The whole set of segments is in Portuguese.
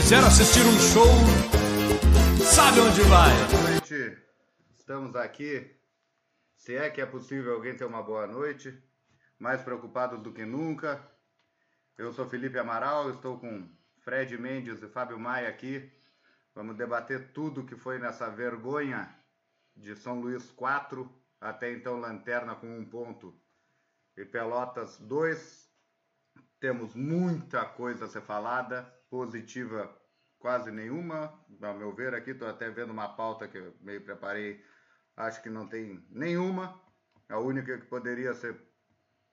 quiser assistir um show, sabe onde vai. Boa noite, estamos aqui. Se é que é possível alguém ter uma boa noite, mais preocupado do que nunca. Eu sou Felipe Amaral, estou com Fred Mendes e Fábio Maia aqui. Vamos debater tudo que foi nessa vergonha de São Luís 4, até então Lanterna com um ponto e Pelotas 2. Temos muita coisa a ser falada, positiva quase nenhuma, ao meu ver aqui, estou até vendo uma pauta que eu meio preparei, acho que não tem nenhuma. A única que poderia ser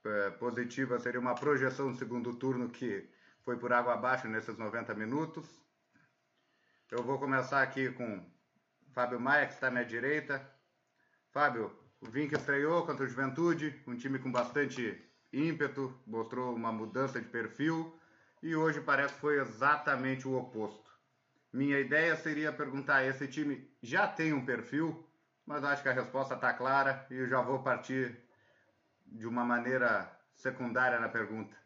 é, positiva seria uma projeção do segundo turno que foi por água abaixo nesses 90 minutos. Eu vou começar aqui com Fábio Maia, que está à minha direita. Fábio, o Vink estreou contra o Juventude, um time com bastante ímpeto, mostrou uma mudança de perfil e hoje parece que foi exatamente o oposto. Minha ideia seria perguntar: esse time já tem um perfil? Mas acho que a resposta está clara e eu já vou partir de uma maneira secundária na pergunta.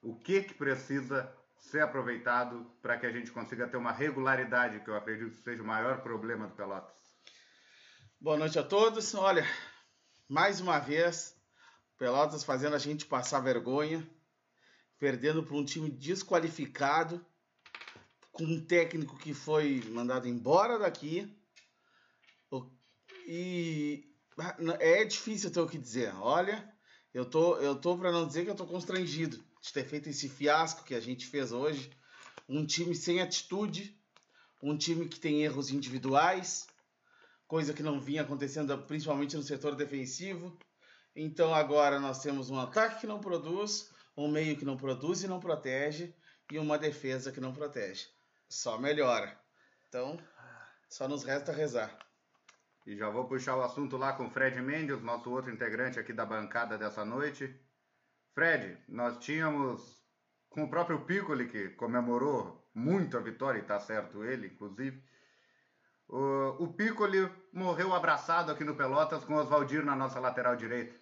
O que, que precisa ser aproveitado para que a gente consiga ter uma regularidade, que eu acredito seja o maior problema do Pelotas? Boa noite a todos. Olha, mais uma vez, Pelotas fazendo a gente passar vergonha, perdendo para um time desqualificado, com um técnico que foi mandado embora daqui. E é difícil ter o que dizer. Olha, eu tô, eu tô para não dizer que eu tô constrangido de ter feito esse fiasco que a gente fez hoje. Um time sem atitude, um time que tem erros individuais, coisa que não vinha acontecendo principalmente no setor defensivo. Então agora nós temos um ataque que não produz, um meio que não produz e não protege, e uma defesa que não protege. Só melhora. Então, só nos resta rezar. E já vou puxar o assunto lá com o Fred Mendes, nosso outro integrante aqui da bancada dessa noite. Fred, nós tínhamos com o próprio Piccoli, que comemorou muito a vitória, e tá certo ele, inclusive. O, o Piccoli morreu abraçado aqui no Pelotas com o Oswaldir na nossa lateral direita.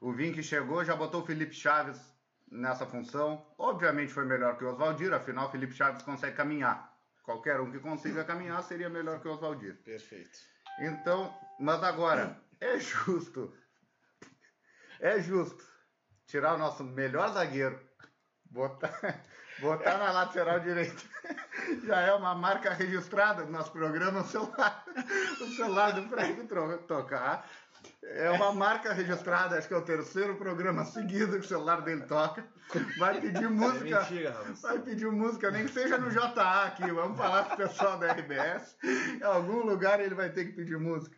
O Vink chegou, já botou o Felipe Chaves nessa função. Obviamente foi melhor que o Oswaldir, afinal Felipe Chaves consegue caminhar. Qualquer um que consiga caminhar seria melhor que o Oswaldir. Perfeito. Então, mas agora, é justo. É justo tirar o nosso melhor zagueiro, botar, botar na lateral direita. Já é uma marca registrada no nosso programa, o celular, o celular do Fred tocar. É uma marca registrada, acho que é o terceiro programa seguido que o celular dele toca. Vai pedir música. É mentira, vai pedir música, nem que seja no JA aqui. Vamos falar com o pessoal da RBS. Em algum lugar ele vai ter que pedir música.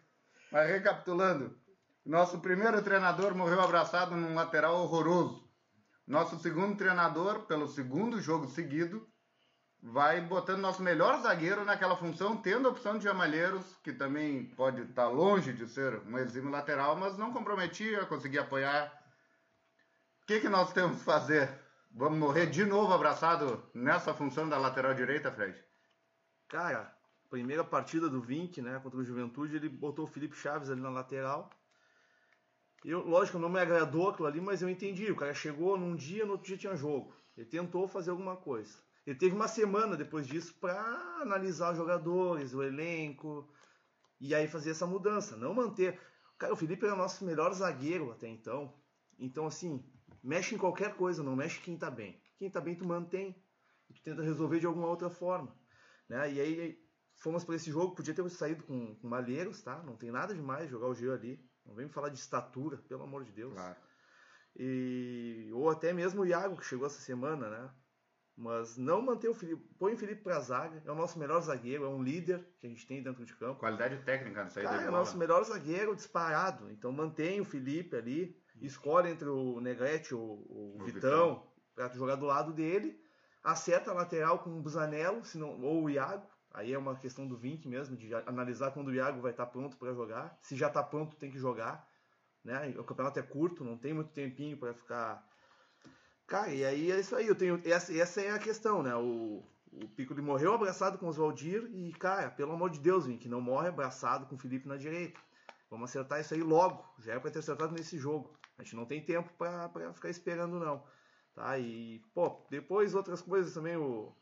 Mas recapitulando, nosso primeiro treinador morreu abraçado num lateral horroroso. Nosso segundo treinador, pelo segundo jogo seguido, vai botando nosso melhor zagueiro naquela função, tendo a opção de Jamalheiros, que também pode estar longe de ser um exímio lateral, mas não comprometia, conseguia apoiar. O que, que nós temos que fazer? Vamos morrer de novo abraçado nessa função da lateral direita, Fred? Cara, primeira partida do Vink, né, contra o Juventude, ele botou o Felipe Chaves ali na lateral. Eu, lógico, não me agradou aquilo ali, mas eu entendi. O cara chegou num dia, no outro dia tinha jogo. Ele tentou fazer alguma coisa. Ele teve uma semana depois disso para analisar os jogadores, o elenco, e aí fazer essa mudança, não manter. Cara, o Felipe era o nosso melhor zagueiro até então. Então, assim, mexe em qualquer coisa, não mexe quem tá bem. Quem tá bem, tu mantém. E tu tenta resolver de alguma outra forma. Né? E aí fomos para esse jogo, podia ter saído com, com Malheiros, tá? Não tem nada demais jogar o Geo ali. Não vem me falar de estatura, pelo amor de Deus. Claro. E, ou até mesmo o Iago, que chegou essa semana, né? Mas não manter o Felipe. Põe o Felipe pra zaga. É o nosso melhor zagueiro, é um líder que a gente tem dentro de campo. Qualidade técnica nessa Cara, é o nosso melhor zagueiro disparado. Então mantém o Felipe ali. Escolhe entre o Negrete ou o, o Vitão, Vitão para jogar do lado dele. Acerta a lateral com o Busanello, senão, ou o Iago. Aí é uma questão do Vink mesmo, de analisar quando o Iago vai estar pronto para jogar. Se já está pronto, tem que jogar. Né? O campeonato é curto, não tem muito tempinho para ficar Cara, e aí é isso aí. Eu tenho, essa, essa é a questão, né? O, o Piccoli morreu abraçado com o Oswaldir e, cara, pelo amor de Deus, Vim, que não morre abraçado com o Felipe na direita. Vamos acertar isso aí logo. Já é para ter acertado nesse jogo. A gente não tem tempo para ficar esperando, não. Tá? E, pô, depois outras coisas também. O,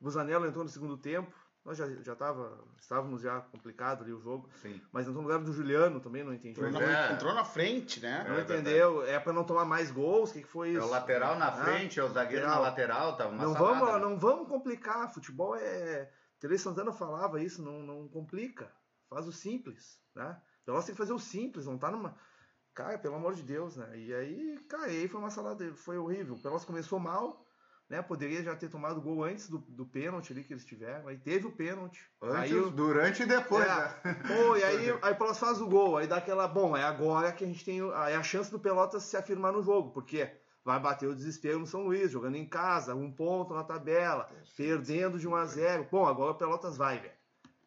O Zanello entrou no segundo tempo. Nós já, já tava, estávamos já complicado ali o jogo. Sim. Mas entrou no lugar do Juliano também, não entendi. Não, é. Entrou na frente, né? Não É entendeu? É pra não tomar mais gols? O que, que foi É isso? o lateral na Ah, frente, é o zagueiro na lateral, tava uma Não salada, vamos, né? não vamos complicar. Futebol é. Tele Santana falava isso, não, não complica. Faz o simples, né? Pelotas tem que fazer o simples, não tá numa. Cara, pelo amor de Deus, né? E aí, cara, e aí foi uma salada, foi horrível. O Pelotas começou mal, né? Poderia já ter tomado gol antes do, do pênalti ali que eles tiveram. Aí teve o pênalti. Antes, aí durante e depois, é, né? Pô, e aí, aí o Pelotas faz o gol, aí dá aquela. Bom, é agora que a gente tem é a chance do Pelotas se afirmar no jogo, porque vai bater o desespero no São Luís, jogando em casa, um ponto na tabela, perdendo de 1 a 0 Bom, agora o Pelotas vai, velho.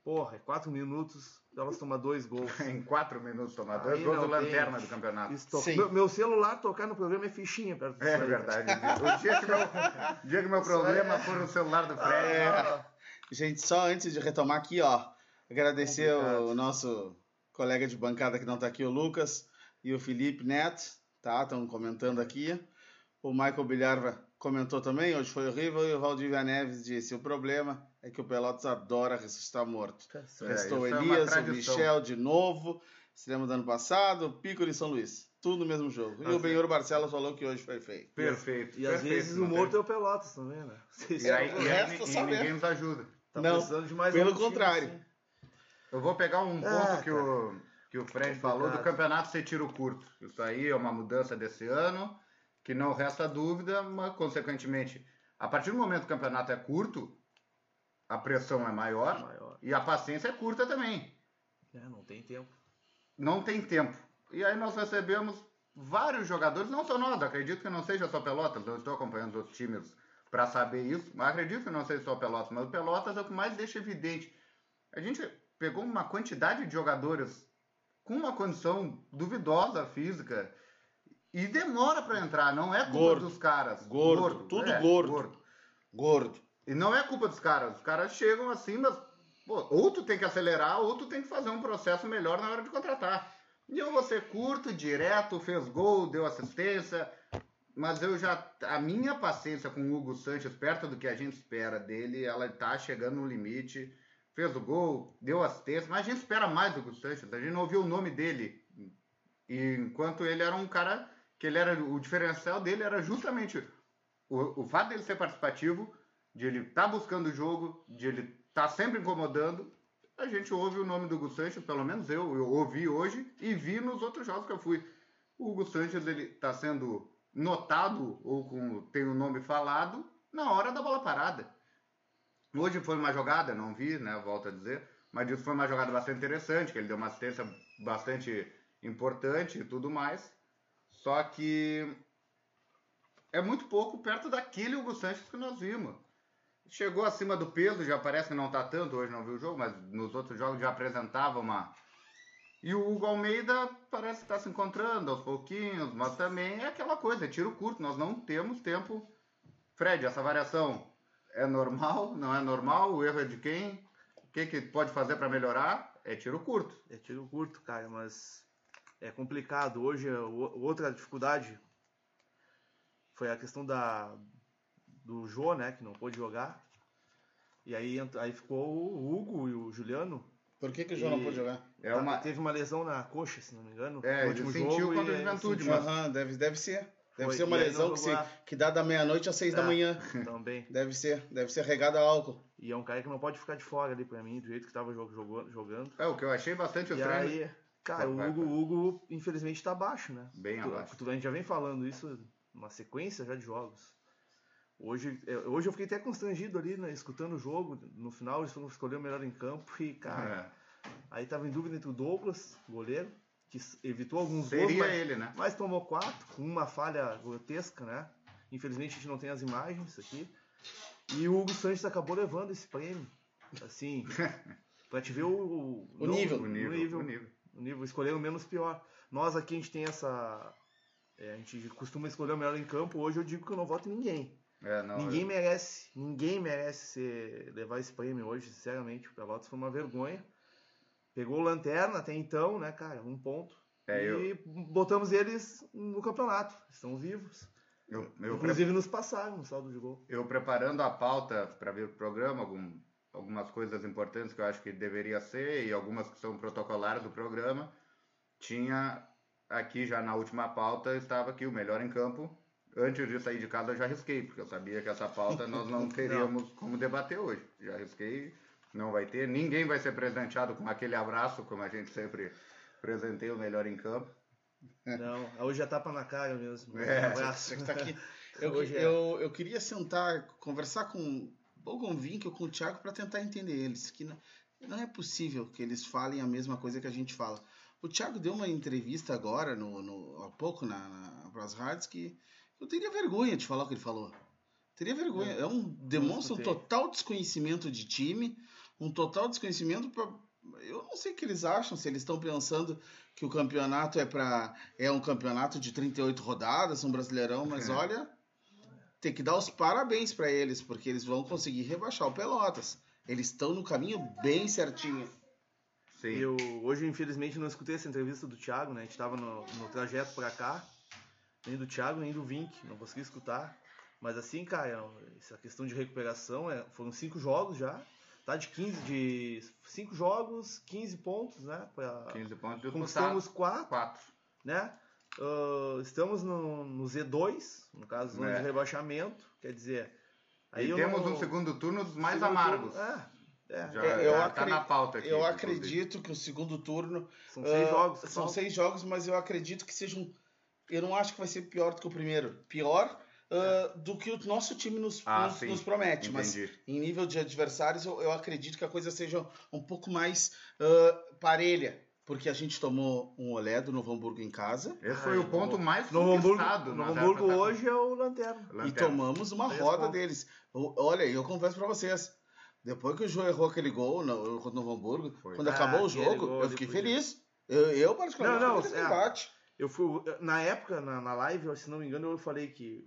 Porra, é 4 minutos, o Pelotas toma dois gols. Em quatro minutos tomar dois Aí gols do tem. lanterna do campeonato. Meu, meu celular tocar no programa é fichinha perto disso É aí, verdade. O dia que meu, o dia que meu problema for no celular do Fred. É. Gente, só antes de retomar aqui, ó, agradecer Complicado. o nosso colega de bancada que não tá aqui, o Lucas, e o Felipe Neto, tá? Estão comentando aqui. O Michael Bilharva comentou também, hoje foi horrível, e o Valdívia Neves disse, o problema é que o Pelotas adora ressuscitar morto. Tá. É, Restou é uma Elias, o tradição. Michel de novo, cinema do ano passado, o Pico de São Luís. Tudo no mesmo jogo. E Tá o Benhor Barcelos falou que hoje foi feio. Perfeito. E às perfeito, vezes não o morto é o Pelotas também, né? E aí, o e resto e ninguém nos ajuda. tá Não, precisando de mais pelo um contrário. assim. Eu vou pegar um Ah, ponto que, o, que o Fred falou do campeonato ser tiro curto. Isso aí é uma mudança desse ano, que não resta dúvida, mas consequentemente, a partir do momento que o campeonato é curto, a pressão é maior Maior. e a paciência é curta também. É, não tem tempo. Não tem tempo. E aí nós recebemos vários jogadores, não só nós, acredito que não seja só Pelotas, eu estou acompanhando os outros times para saber isso, mas acredito que não seja só Pelotas, mas o Pelotas é o que mais deixa evidente. A gente pegou uma quantidade de jogadores com uma condição duvidosa física e demora para entrar, não é culpa Gordo. dos caras. Gordo, tudo é, gordo. Gordo. E não é culpa dos caras. Os caras chegam assim, mas pô, ou tu tem que acelerar, ou tu tem que fazer um processo melhor na hora de contratar. E eu vou ser curto, direto, fez gol, deu assistência. Mas eu já. A minha paciência com o Hugo Sanches, perto do que a gente espera dele, ela tá chegando no limite. Fez o gol, deu assistência, mas a gente espera mais do Hugo Sanches. A gente não ouviu o nome dele. E enquanto ele era um cara que ele era. O diferencial dele era justamente o, o fato dele ser participativo, de ele estar buscando o jogo, de ele estar sempre incomodando. A gente ouve o nome do Hugo Sanches, pelo menos eu, eu ouvi hoje e vi nos outros jogos que eu fui. O Hugo Sanches ele está sendo notado ou como tem o nome falado na hora da bola parada. Hoje foi uma jogada, não vi, né? Volto a dizer, mas foi uma jogada bastante interessante, que ele deu uma assistência bastante importante e tudo mais. Só que é muito pouco perto daquele Hugo Sanches que nós vimos. Chegou acima do peso, já parece que não tá tanto, hoje não viu o jogo, mas nos outros jogos já apresentava uma. E o Hugo Almeida parece estar se encontrando aos pouquinhos, mas também é aquela coisa, é tiro curto, nós não temos tempo. Fred, essa variação é normal? Não é normal? O erro é de quem? O que, que pode fazer para melhorar? É tiro curto. É tiro curto, cara, mas é complicado. Hoje, o- outra dificuldade foi a questão da do Jô, né, que não pôde jogar. E aí, aí ficou o Hugo e o Juliano. Por que, que o João não pôde jogar? É uma, Teve uma lesão na coxa, se não me engano. É, no ele último sentiu jogo. contra o aí Juventude, sentiu. mas- Aham, deve, deve ser. Deve Foi, ser uma e lesão que, se, que dá da meia-noite às seis da É. manhã. Também. Deve ser. Deve ser regada a álcool. E é um cara que não pode ficar de fora ali pra mim, do jeito que tava jo- jogando. jogando. é o que eu achei bastante E estranho. aí, cara, Vai, o Hugo, vai. o Hugo, infelizmente, tá abaixo, né? Bem Tu- abaixo. tu- a gente já vem falando isso uma sequência já de jogos. Hoje, é, hoje eu fiquei até constrangido ali, né, escutando o jogo. No final eles foram escolher o melhor em campo e, cara, É. aí tava em dúvida entre o Douglas, goleiro, que evitou alguns gols, Seria mas, ele, né? mas tomou quatro, com uma falha grotesca, né? Infelizmente a gente não tem as imagens aqui. E o Hugo Sanches acabou levando esse prêmio. Assim, pra te ver o, o, O não- nível. O nível, nível o nível. O nível, escolher o menos pior. Nós aqui a gente tem essa. é, a gente costuma escolher o melhor em campo. Hoje eu digo que eu não voto em ninguém. É, não, ninguém eu- merece, ninguém merece ser- levar esse prêmio hoje, sinceramente. O Pelotas foi uma vergonha. Pegou o lanterna até então, né, cara? Um ponto. É, e botamos eles no campeonato. Estão vivos. Eu, eu, pre- Inclusive nos passaram no saldo de gol. eu preparando a pauta para ver o programa, algum- algumas coisas importantes que eu acho que deveria ser e algumas que são protocolares do programa, tinha aqui já na última pauta, estava aqui o melhor em campo. Antes de sair de casa eu já risquei, porque eu sabia que essa pauta nós não teríamos como debater hoje. Já risquei, não vai ter. Ninguém vai ser presenteado com aquele abraço, como a gente sempre presenteia o melhor em campo. Não, hoje é tapa na cara mesmo. É, Um abraço. Tá aqui. Eu, Hoje é. eu, eu queria sentar, conversar com ou com o Vink ou com o Thiago para tentar entender eles. Que não, não é possível que eles falem a mesma coisa que a gente fala. O Thiago deu uma entrevista agora, no, no, há pouco, na, na, pras rádios, que eu teria vergonha de falar o que ele falou. Teria vergonha. É um, demonstra um total desconhecimento de time, um total desconhecimento pra, eu não sei o que eles acham, se eles estão pensando que o campeonato é para é um campeonato de 38 rodadas, um brasileirão, mas É. olha, tem que dar os parabéns para eles, porque eles vão conseguir rebaixar o Pelotas. Eles estão no caminho bem certinho. Sim. Eu hoje, infelizmente, não escutei essa entrevista do Thiago, né? A gente tava no, no trajeto pra cá, nem do Thiago, nem do Vink, não consegui escutar. Mas assim, cara, essa questão de recuperação, é, foram cinco jogos já, tá? De 15, de cinco jogos, 15 pontos, né? Pra, 15 pontos conquistamos quatro, 4. né? Ah, estamos no, no Z2, no caso, zona É. de rebaixamento, quer dizer... E eu temos não- um segundo turno dos mais segundo amargos. turno- É, é. Já, É, eu já tá na pauta aqui. eu inclusive. acredito que o segundo turno São seis ah, jogos. São faltam. seis jogos, mas eu acredito que sejam. Eu não acho que vai ser pior do que o primeiro. Pior ah, do que o nosso time nos, Ah, nos, nos promete. Mas Entendi. em nível de adversários, eu, eu acredito que a coisa seja um pouco mais parelha. Porque a gente tomou um olé do Novo Hamburgo em casa Esse foi Ai, o ponto mais Novo Hamburgo, conquistado. Novo na Hamburgo data- hoje é o Lanterna. e Lanterna. tomamos uma Três roda pontos. deles. Olha, eu confesso pra vocês. Depois que o João errou aquele gol no, contra o Novo Hamburgo, Foi. quando Ah, acabou o jogo, gol eu fiquei podia. feliz. Eu, eu particularmente, Não, não, fiquei é. feliz empate. Eu fui, na época, na, na live, se não me engano, eu falei que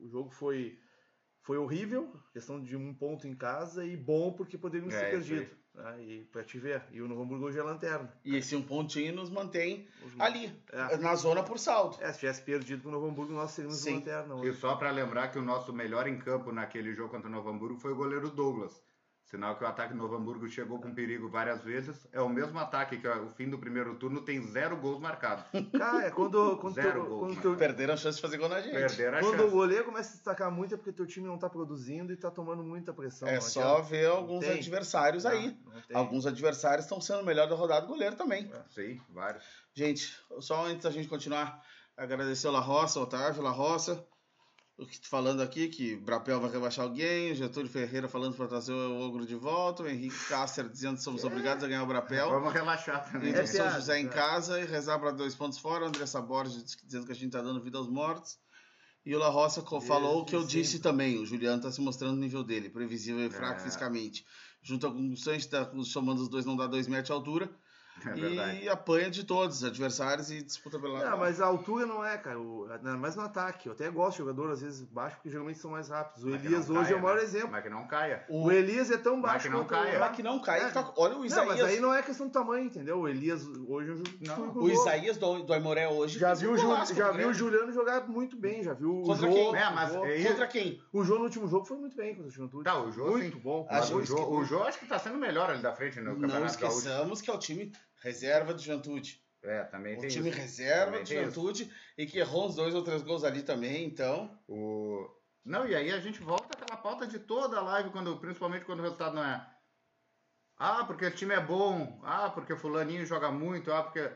o jogo foi, foi horrível, questão de um ponto em casa, e bom porque poderíamos É, ter perdido. Né, e pra te ver. E o Novo Hamburgo hoje é Lanterna. E esse um pontinho nos mantém Os- ali, É. na zona por saldo. É, se tivesse perdido pro Novo Hamburgo, nós seríamos o Sim. Lanterna E hoje. só para lembrar que o nosso melhor em campo naquele jogo contra o Novo Hamburgo foi o goleiro Douglas. Sinal que o ataque do Novo Hamburgo chegou com perigo várias vezes. É o mesmo ataque que o fim do primeiro turno tem zero gols marcados. Cara, é quando, quando, Zero teu- gols, quando, teu- Perderam a chance de fazer gol na gente. Perderam a quando chance. o goleiro começa a destacar muito é porque teu time não tá produzindo e tá tomando muita pressão. É não só ver alguns Tem. adversários aí. Não, não tem. Alguns adversários estão sendo o melhor da rodada, o goleiro também. Sim, vários. Gente, só antes da gente continuar, agradecer o La Roça, o Otávio La Roça, o que falando aqui que Brapel vai rebaixar alguém, o Getúlio Ferreira falando para trazer o Ogro de volta, o Henrique Cáceres dizendo que somos obrigados a ganhar o Brapel. Vamos relaxar também. E É do São José em é. casa e rezar para dois pontos fora. O Andressa Borges dizendo que a gente tá dando vida aos mortos. E o La Roça falou o que eu disse também. O Juliano tá se mostrando o nível dele, previsível e fraco É. fisicamente. Junto com o Sanches, tá chamando os dois não dá dois metros de altura. É e apanha de todos os adversários e disputa pela. Não, mas a altura não é, cara. O, mais no ataque. Eu até gosto de jogador, às vezes, baixo, porque geralmente são mais rápidos. O Mas Elias não hoje caia, é o maior né? exemplo. Mas que não caia. o, O Elias é tão Mas baixo que não caia. o- Mas que não cai. É. tá- olha o Não, Isaías. mas aí não é questão de tamanho, entendeu? O Elias hoje Não. com O. Isaías do, do Aimoré hoje. Já fez viu, um o Ju- já viu o. Juliano jogar muito bem, já viu o Contra Jô. quem? É, mas o Jô. é- Contra quem? O Jô no último jogo foi muito bem contra o Juventude. Tá, o Jô muito sim. bom. Mas o Jô, o Jô acho que tá sendo melhor ali da frente no Não Campeonato Gaúcho. esqueçamos que é o time reserva do Juventude. É, também O tem time isso. reserva Também do tem isso. Juventude e que errou uns dois ou três gols ali também, então. O... Não, e aí a gente volta àquela pauta de toda a live, quando, principalmente quando o resultado não é. Ah, porque o time é bom. Ah, porque fulaninho joga muito. Ah, porque.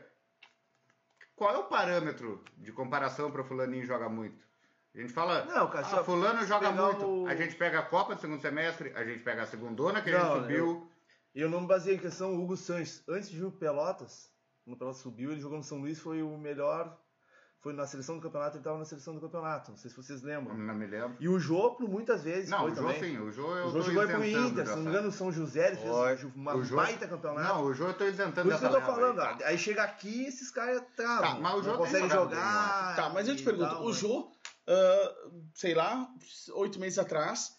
Qual é o parâmetro de comparação para fulaninho joga muito? A gente fala, Não, cara, ah, fulano joga muito. o- A gente pega a Copa do segundo semestre, a gente pega a segundona que a Não, gente subiu. E eu não me baseei em questão o Hugo Sanches. Antes de vir o Pelotas, quando o Pelotas subiu, ele jogou no São Luís, foi o melhor. Foi na seleção do campeonato, ele estava na seleção do campeonato. Não sei se vocês lembram. Não me lembro. E o Jô, por muitas vezes, Não, foi o Jô também. sim, o Jô eu O Jô tô jogou pro Inter, se não me engano, o São José, ele fez uma O Jô- baita campeonato. Não, o Jô eu tô isentando Por isso que eu tô leva aí. falando, aí chega aqui esses caras travam. Tá, mas o Jô não tem conseguem jogado jogar. Tá, mas eu te pergunto, tal, o né? Jô, ah, sei lá, oito meses atrás,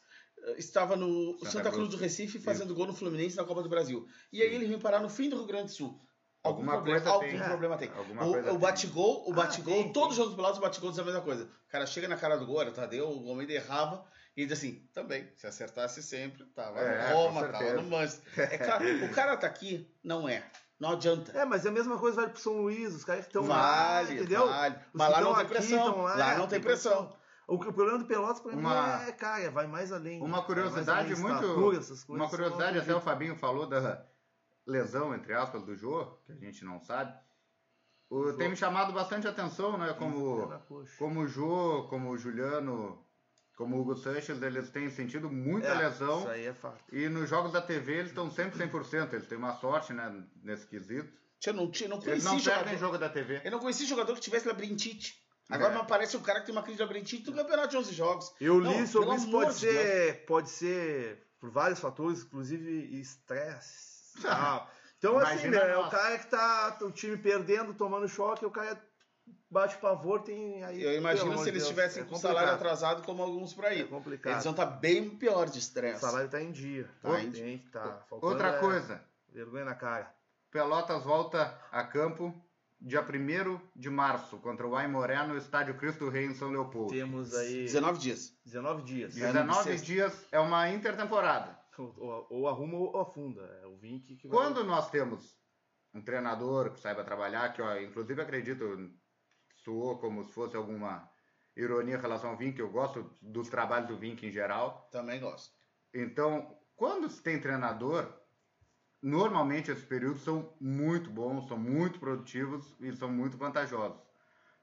estava no Santa Santa, Cruz Cruz. do Recife fazendo gol no Fluminense na Copa do Brasil. E aí ele vem parar no fim do Rio Grande do Sul. Algum Alguma problema, coisa algum tem. problema tem. Alguma o coisa o tem. bate-gol, o Ah, bate-gol, tem, todos os tem. jogos pelados, o bate-gol diz a mesma coisa. O cara chega na cara do gol, era o Tadeu, o homem errava, e diz assim, também, se acertasse sempre, tava É, no Roma, tava no Manchester. É claro, o cara tá aqui, não é. Não adianta. É, mas é a mesma coisa vale pro São Luís, os caras que estão lá, Vale, entendeu? vale. Os Mas lá não tem aqui, pressão. tão Lá não tem pressão. O, que- o problema do Pelotas, pra mim, Uma- é, cara, vai mais além. Uma Vai curiosidade além muito. estatura, essas coisas, Uma curiosidade, eu não até o. Fabinho falou da lesão, entre aspas, do Jô, que a gente não sabe. O, tem me chamado bastante atenção, né? É Como, como o Jô, como o Juliano, como o Hugo Sanches, eles têm sentido muita É, lesão. Isso aí é fato. E nos jogos da TV eles estão sempre 100%. Eles têm uma sorte, né? Nesse quesito. Eu não, tinha- não Eles conheci não jogador. perdem jogo da TV. Eu não conheci jogador que tivesse labirintite. Agora É. me aparece um cara que tem uma crise de labirintite no campeonato de 11 jogos. Eu Não, li sobre isso, pode de ser, pode ser por vários fatores, inclusive estresse. Ah, então, assim, Imagina né, é o cara que tá o time perdendo, tomando choque, o cara bate pavor, tem aí. Eu imagino se eles Deus, estivessem é com salário atrasado como alguns por aí. É complicado. Eles vão estar bem pior de O estresse. salário tá em dia. Tá Tá em que tá. Faltando Outra é coisa. Vergonha na cara. Pelotas volta a campo dia 1 de março contra o Aimoré no Estádio Cristo Rei em São Leopoldo. Temos aí 19 dias. 19 dias. É, no 19 bissexto. dias é uma intertemporada. Ou, ou- ou arruma ou afunda. É o Vink que vai- Quando nós temos um treinador que saiba trabalhar, que ó, inclusive acredito soou como se fosse alguma ironia em relação ao Vink, eu gosto dos trabalhos do Vink em geral. Também gosto. Então, quando se tem treinador, normalmente esses períodos são muito bons, são muito produtivos e são muito vantajosos.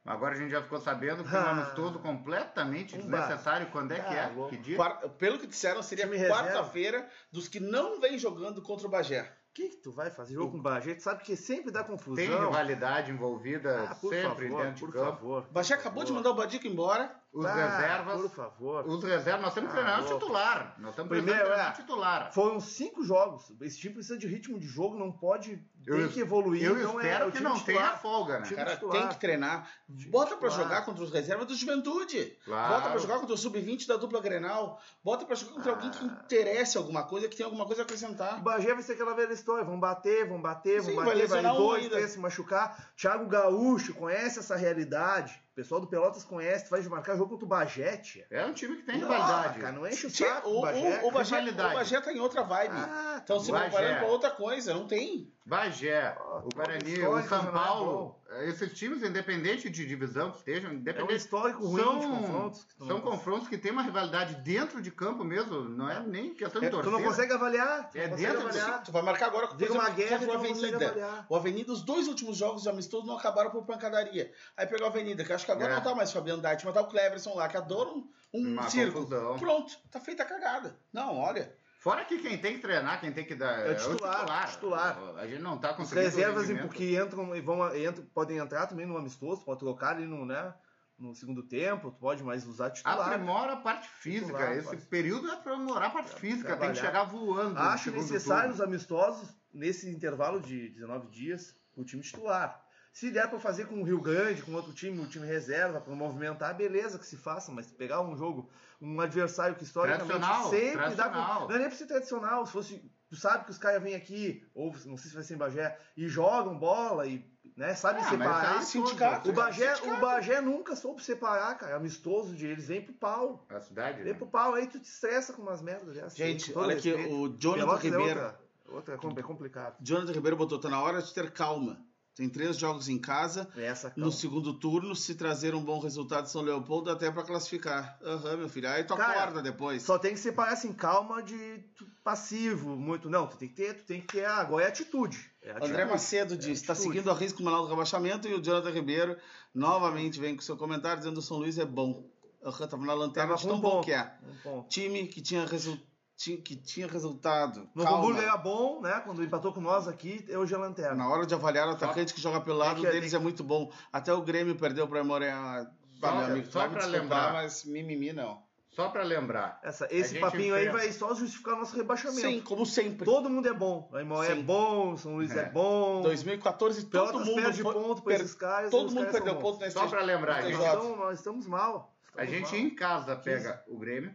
Agora a gente já ficou sabendo que é um Ah. amistoso completamente desnecessário. Quando é que Ah, é? louco. Que dia? Pelo que disseram, seria quarta-feira dos que não vem jogando contra o Bagé. O que, que tu vai fazer? Jogo com o Bagé, tu sabe que sempre dá confusão. Tem rivalidade envolvida Ah, por sempre favor, dentro por de campo. favor. O Bagé acabou de mandar o Badico embora. Os Ah, reservas. Por favor. Os reservas, nós temos que Ah, treinar o louco. titular. Nós estamos Primeiro, treinar é. o titular. Foram cinco jogos. Esse time precisa de ritmo de jogo, não pode. Eu- tem que evoluir. Eu então é espero o que não titular. tenha folga, né? Cara titular. tem que treinar. Bota pra titular. jogar contra os reservas do Juventude. Claro. Bota pra jogar contra o sub-20 da dupla Grenal. Bota pra jogar contra alguém que Ah. interesse alguma coisa, que tem alguma coisa a O acrescentar. Bagé vai ser aquela velha história. Vão bater, vão bater, vão Sim, vai bater, vai, um dois, três se machucar. Thiago Gaúcho conhece essa realidade. O pessoal do Pelotas conhece. Tu vai marcar jogo contra o Bagé, tia. É um time que tem Não, rivalidade. cara, não enche o saco o, do o, Bagé. o, Bagé, rivalidade. o Bagé tá em outra vibe. Ah, Estão se Bagé. preparando pra outra coisa, não tem. Bagé, o Guarani, o São é Paulo, esses times, independente de divisão que estejam, é um independente. histórico ruim são, de confrontos. que tu são não- confrontos que tem uma rivalidade dentro de campo mesmo, não é nem questão de É, tu torcer. não consegue avaliar. tu É dentro avaliar. Tu vai marcar agora com Vira uma guerra tu contra o Avenida. O Avenida, os dois últimos jogos de amistoso não acabaram por pancadaria. Aí pegou a Avenida, que acho que agora É. não tá mais Fabiano Dart, mas tá o Cleverson lá, que adora um, um circo. Pronto, tá feita a cagada. Não, olha. Fora que quem tem que treinar, quem tem que dar. É o titular, titular. A gente não tá Os conseguindo. reservas rendimento. que entram e vão entram, podem entrar também no amistoso, pode trocar ali no, né, no segundo tempo, tu pode mais usar titular. Aprimora a parte física. Titular, Esse pode. período é aprimorar a parte física. Tem trabalhar. que chegar voando. Acho necessário os turno. amistosos nesse intervalo de 19 dias o time titular. Se der para fazer com o Rio Grande, com outro time, o time reserva, para movimentar, beleza que se faça, mas pegar um jogo, um adversário que historicamente Tradicional, sempre dá. tradicional. Não é nem pra ser tradicional, se fosse. Tu sabe que os caras vêm aqui, ou não sei se vai ser em Bagé, e jogam bola e né, sabem Ah, separar. aí sindicato. O Bagé, Sindicato. o Bagé nunca soube separar, cara. Amistoso de eles, vem pro pau. A cidade. Vem né? pro pau, aí tu te estressa com umas merdas dessas. Gente, olha aqui, o Jonathan Pelotas é Ribeiro. outra, outra é com- é complicado. Jonathan Ribeiro botou, tá na hora de ter calma. Tem três jogos em casa. Essa No segundo turno, se trazer um bom resultado São Leopoldo, até pra classificar. Aham, meu filho. Aí tu Cara, acorda depois. Só tem que separar assim, calma de passivo, muito. Não, tu tem que ter, tu tem que ter. ah, Agora é atitude. É atitude. André Macedo diz, está atitude. seguindo a risco o manual do rebaixamento e o Jonathan Ribeiro novamente vem com seu comentário dizendo que o São Luís é bom. Aham, tava na lanterna Tava de tão bom ponto. que é. Um. Time que tinha, resu... ti- que tinha resultado. No Calma. Hamburgo era bom, né? Quando empatou com nós aqui, hoje é lanterna. Na hora de avaliar o atacante que joga pelo lado que- deles é muito bom. Até o Grêmio perdeu para Moré. Ah, Só- amigo, só desculpar, lembrar. mas mimimi não. Só pra lembrar. Essa, esse papinho aí vai só justificar o nosso rebaixamento. Sim, como sempre. Todo mundo é bom. A Imóvel é bom, São Luís é, É. bom. 2014 todo Pelotas mundo perde foi- ponto per- esses caras. Todo mundo caras perdeu ponto nesse Só pra lembrar. Então, nós estamos mal. A Estamos gente mal. em casa pega o Grêmio,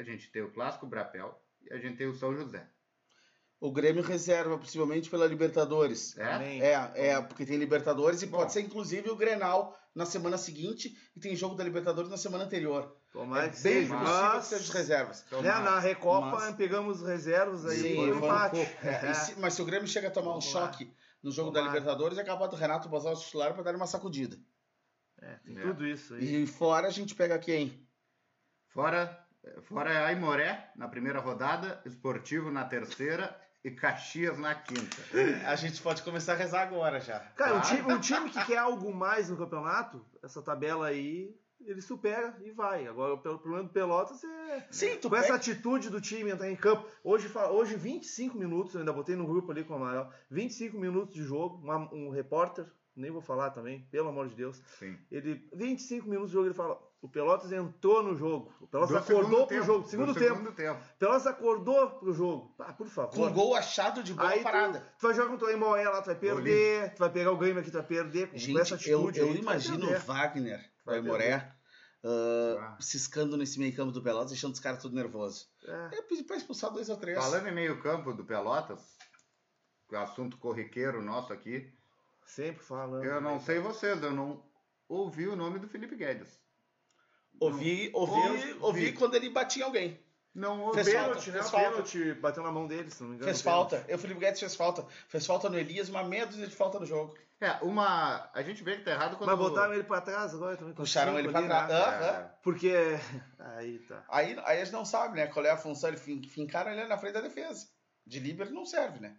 a gente tem o Clássico Brapel e a gente tem o São José. O Grêmio reserva, possivelmente, pela Libertadores. É? É, é, porque tem Libertadores e pode ser inclusive o Grenal na semana seguinte e tem jogo da Libertadores na semana anterior. Tomara é que bem seja. possível que Mas, seja de reservas. Né, na Recopa Mas- pegamos reservas aí Sim, um foi um empate. É, e se- mas se o Grêmio chega a tomar um Vamos lá. choque no jogo da. Libertadores, é capaz do Renato o titular para dar uma sacudida. É, tem É. tudo isso aí. E fora a gente pega quem? Fora, fora Aimoré na primeira rodada, Esportivo na terceira e Caxias na quinta. A gente pode começar a rezar agora já. Cara, um time, um time que quer algo mais no campeonato, essa tabela aí, ele supera e vai. Agora, o problema do Pelotas é. Sim, tu Com essa pega... atitude do time entrar em campo. Hoje, hoje 25 minutos, eu ainda botei no grupo ali com o Amaral. 25 minutos de jogo, uma- um repórter, nem vou falar também, pelo amor de Deus. Sim. Ele, 25 minutos de jogo, ele fala: o Pelotas entrou no jogo. O Pelotas Do acordou segundo pro tempo, jogo. do Segundo tempo. Segundo tempo. O Pelotas acordou pro jogo. Ah, por favor. com gol achado de boa Aí tu, parada. tu vai jogar contra o Emoé lá, tu vai perder. Tu vai pegar o Grêmio aqui, tu vai perder. Com, com Gente, essa eu, atitude eu aí, tu vai imagino o. Wagner, o Vai Aimoré, ah, ciscando nesse meio campo do Pelotas, deixando os caras tudo nervoso. É. Eu pedi pra expulsar dois ou três. Falando em meio campo do Pelotas, é o assunto corriqueiro nosso aqui, Sempre falando. eu não sei vocês, eu não ouvi o nome do Felipe Guedes. Ouvi, ouvi, Ouvi. ouvi quando ele batia em alguém. Não ouvi. Fez Pênalti, né? Fez O falta. Pênalti bateu na mão dele, se não me engano. Fez falta. Eu, Felipe Guedes fez falta. Fez falta no Elias, uma meia dúzia de falta no jogo. É, uma. A gente vê que tá errado quando. Mas botaram ele pra trás agora também. Puxaram ele pra ali, trás. né? Aham. É, Porque. Aí tá. Aí, aí a gente não sabe, né? Qual é a função. Ele fin- fincaram ele na frente da defesa. De líbero ele não serve, né?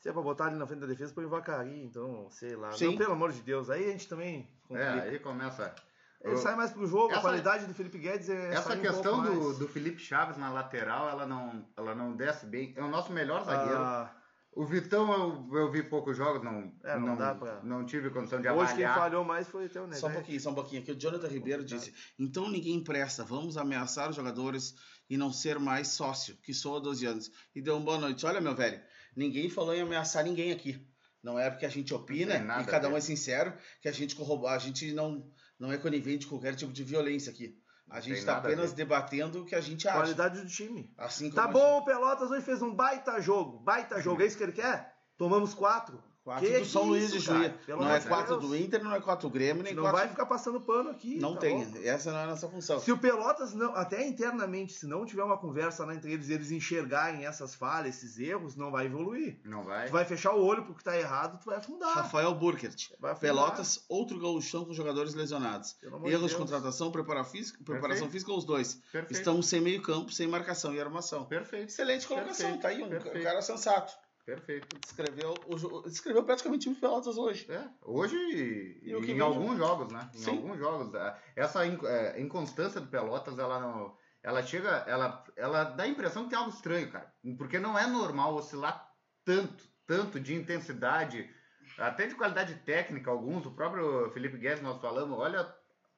Se é pra botar ali na frente da defesa, põe o Vacari, então, sei lá. Sim. Não, pelo amor de Deus. Aí a gente também. é, complica. aí começa. Ele sai mais pro jogo, Essa- a qualidade do Felipe Guedes é. Essa um questão pouco do, mais. do Felipe Chaves na lateral, ela não, ela não desce bem. É o nosso melhor zagueiro. Ah, O Vitão eu, eu vi poucos jogos, não, É, não dá pra- não tive condição de hoje quem avaliar. falhou mais foi até o Só um pouquinho, só um pouquinho. Aqui o Jonathan Ribeiro disse: então ninguém presta, vamos ameaçar os jogadores e não ser mais sócio, que sou há 12 anos. E deu uma boa noite. Olha, meu velho, ninguém falou em ameaçar ninguém aqui. Não é porque a gente opina Não e cada um é sincero que a gente corrobora, a gente não, não é conivente com qualquer tipo de violência aqui. A gente está apenas ver. debatendo o que a gente acha. Qualidade do time. Assim como Tá bom, o Pelotas hoje fez um baita jogo. Baita jogo. É isso que ele quer? Tomamos quatro. Quatro Que do São Luís de? Pelo Não é amor de quatro Deus. do Inter, não é quatro do Grêmio, nem não quatro. vai ficar passando pano aqui. Não tá tem. bom? Essa não é a nossa função. Se o Pelotas, não, até internamente, se não tiver uma conversa lá entre eles, eles enxergarem essas falhas, esses erros, não vai evoluir. Não vai? Tu vai fechar o olho pro que tá errado, tu vai afundar. Rafael Burkert. Pelotas, outro gauchão com jogadores lesionados. Erros de contratação, prepara física, preparação física, os dois. Perfeito. Estamos sem meio campo, sem marcação e armação. Perfeito. Excelente colocação, Perfeito, tá aí, um, perfeito. um cara sensato. Perfeito. Descreveu, o descreveu praticamente o Pelotas hoje. É, hoje e, E em alguns jogos, né? Em Sim. alguns jogos. é, Essa é, inconstância do Pelotas, ela não. Ela chega. Ela, ela dá a impressão que tem algo estranho, cara. Porque não é normal oscilar tanto, tanto de intensidade, até de qualidade técnica, alguns. O próprio Felipe Guedes, nós falamos, olha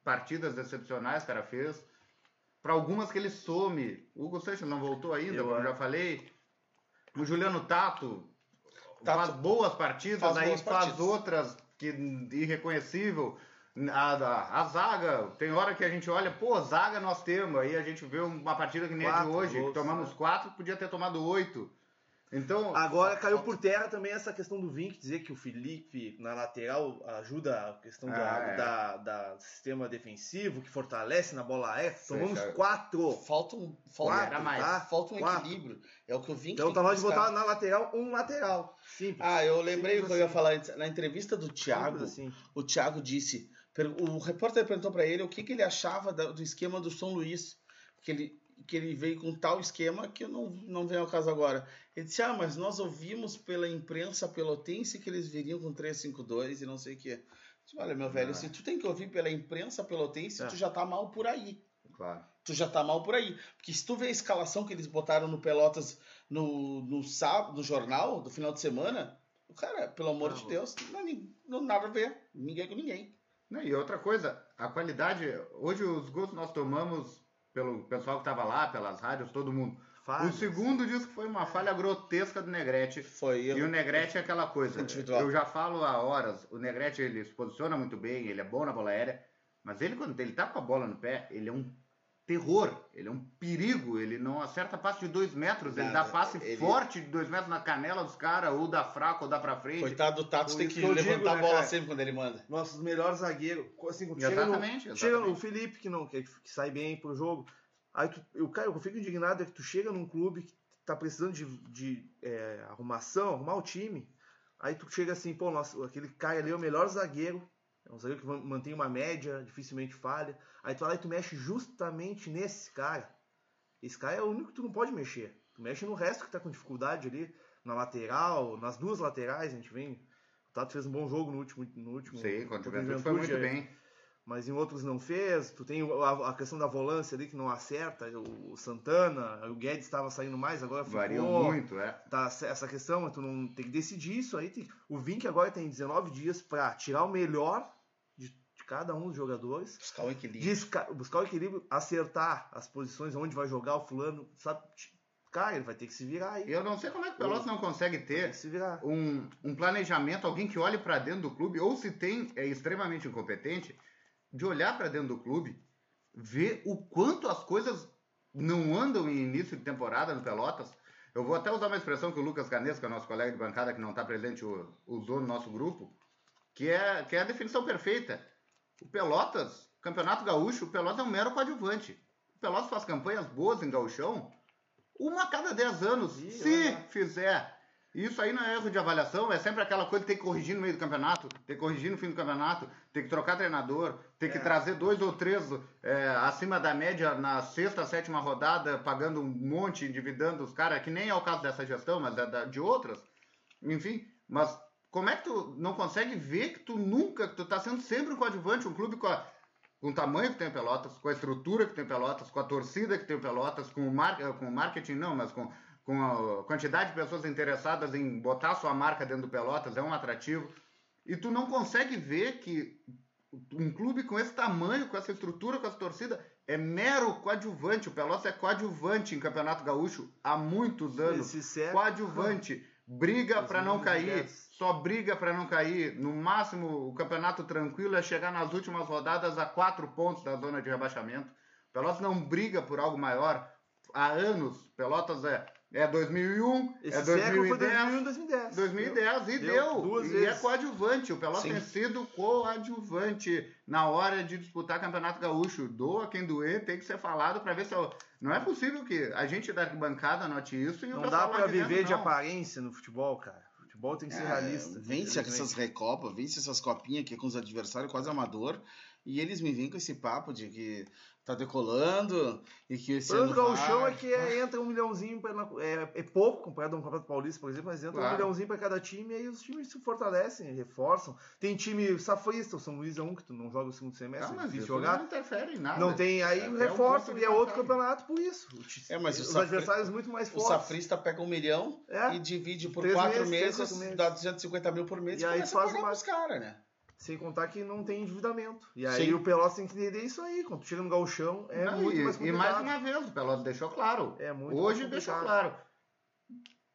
partidas excepcionais que o cara fez. Para algumas que ele some. O Hugo Sanches não voltou ainda, Eu como eu já falei. O Juliano Tato, Tato faz boas partidas, faz aí boas faz partidas. outras que irreconhecível. A, a, a zaga, tem hora que a gente olha, pô, zaga nós temos. Aí a gente vê uma partida que nem a de Quatro hoje, gols, tomamos né? quatro, podia ter tomado oito. Então, Agora caiu por terra também essa questão do Vink, dizer que o Felipe na lateral ajuda a questão Ah, da, é. da, da sistema defensivo, que fortalece na bola aérea. Tomamos Fecha. quatro. Falta um, falta, Quatro, um- mais. tá? falta um Quatro. equilíbrio. É o que eu vim Então tá na hora de botar na lateral um lateral. Simples. Ah, eu lembrei o Simples que eu ia assim. falar antes. Na entrevista do Thiago, assim. o Thiago disse, o repórter perguntou pra ele o que, que ele achava do esquema do São Luís, que ele, que ele veio com tal esquema que eu não, não venho ao caso agora. Ele disse, ah, mas nós ouvimos pela imprensa pelotense que eles viriam com 3-5-2 e não sei o que. Olha, meu velho, Ah. se tu tem que ouvir pela imprensa pelotense, É. tu já tá mal por aí. claro. Tu já tá mal por aí. Porque se tu vê a escalação que eles botaram no Pelotas no, no sábado, no jornal, do final de semana, o cara, pelo amor de Deus, não, não nada a ver. Ninguém com ninguém. Não, e outra coisa, a qualidade. Hoje os gols que nós tomamos pelo pessoal que estava lá, pelas rádios, todo mundo. Falhas. O segundo que foi uma falha grotesca do Negrete. Foi E o. Negrete é aquela coisa. Individual. Eu já falo há horas. O Negrete ele se posiciona muito bem, ele é bom na bola aérea. Mas ele, quando ele tá com a bola no pé, ele é um terror, ele é um perigo, ele não acerta passe de dois metros, ele Nada, dá passe ele- forte de dois metros na canela dos caras, ou dá fraco, ou dá pra frente. Coitado do Tato, tem que levantar digo, a né, bola cara? sempre quando ele manda. Nossos melhores zagueiros. Assim, quando chega, no, Exatamente, chega no exatamente. Felipe, que não que, que sai bem pro jogo. Aí tu, eu, cara, o que eu fico indignado é que tu chega num clube que tá precisando de, de é, arrumação, arrumar o time. Aí tu chega assim, pô, nossa, aquele cara ali é o melhor zagueiro. É um zagueiro que man- mantém uma média, dificilmente falha. Aí tu vai lá e tu mexe justamente nesse cara. Esse cara é o único que tu não pode mexer. Tu mexe no resto que tá com dificuldade ali, na lateral, nas duas laterais, a gente vem. O Tato fez um bom jogo no último. No último Sim, contra o Juventude foi muito é. bem. mas em outros não fez. Tu tem a, a questão da volância ali que não acerta. O, o Santana, o Guedes estava saindo mais, agora ficou. Variam muito, é. Tá, essa questão, tu não tem que decidir isso aí. Tem, o Vink agora tem 19 dias para tirar o melhor cada um dos jogadores. Buscar o equilíbrio. Buscar o equilíbrio, acertar as posições onde vai jogar o fulano, sabe? Cara, ele vai ter que se virar aí. Eu não sei como é que o Pelotas não consegue ter um, um planejamento, alguém que olhe para dentro do clube, ou se tem, é extremamente incompetente, de olhar para dentro do clube, ver o quanto as coisas não andam em início de temporada no Pelotas. Eu vou até usar uma expressão que o Lucas Canesca, nosso colega de bancada que não está presente, usou no nosso grupo, que é, que é a definição perfeita. O Pelotas, Campeonato Gaúcho, o Pelotas é um mero coadjuvante. O Pelotas faz campanhas boas em gauchão uma a cada 10 anos, Ih, se olha. fizer. Isso aí não é erro de avaliação, é sempre aquela coisa que tem que corrigir no meio do campeonato, tem que corrigir no fim do campeonato, tem que trocar treinador, tem que É. trazer dois ou três é, acima da média na sexta, sétima rodada, pagando um monte, endividando os caras, que nem é o caso dessa gestão, mas é da- de outras. Enfim, mas como é que tu não consegue ver que tu nunca, que tu tá sendo sempre um coadjuvante, um clube com, a- com o tamanho que tem o Pelotas, com a estrutura que tem o Pelotas, com a torcida que tem o Pelotas, com o, mar, com o marketing não, mas com, com a quantidade de pessoas interessadas em botar sua marca dentro do Pelotas, é um atrativo. E tu não consegue ver que um clube com esse tamanho, com essa estrutura, com essa torcida, é mero coadjuvante. O Pelotas é coadjuvante em Campeonato Gaúcho há muitos anos. Esse século- Coadjuvante. Briga para não cair. 2010. Só briga para não cair. No máximo, o campeonato tranquilo é chegar nas últimas rodadas a quatro pontos da zona de rebaixamento. Pelotas não briga por algo maior há anos. Pelotas é, é 2001, Esse é século foi 2010. 2001 2010. 2010 e Deu deu. e vezes. é coadjuvante. O Pelotas Sim. tem sido coadjuvante na hora de disputar Campeonato Gaúcho. Doa quem doer, tem que ser falado para ver se. eu- Não é possível que a gente da arquibancada note isso e o Não dá dentro viver de aparência no futebol, cara. Futebol tem que ser É, realista. Vence essas recopas, vence essas copinhas aqui com os adversários quase amador. E eles me vêm com esse papo de que tá decolando e que esse O ano vai. é que é- entra um milhãozinho, pra, é, é pouco comparado a um Campeonato Paulista, por exemplo, mas entra um Claro. milhãozinho pra cada time e aí os times se fortalecem, reforçam. Tem time safrista, o São Luís é um que tu não joga o segundo semestre, Ah, é mas difícil jogar. não interfere em nada. Não tem, aí É até um e é outro campeonato por isso. O É, mas o os Safri- adversários muito mais O fortes. Safrista pega um milhão É. e divide por Três quatro meses, meses, dá 250 mil por mês E aí começa faz uma- caras, né? Sem contar que não tem endividamento. E aí Sim. o Pelotas tem que entender isso aí. Quando chega no gauchão, é Não, muito e, mais e complicado. mais uma vez, o Pelotas deixou claro. É muito Hoje deixou claro.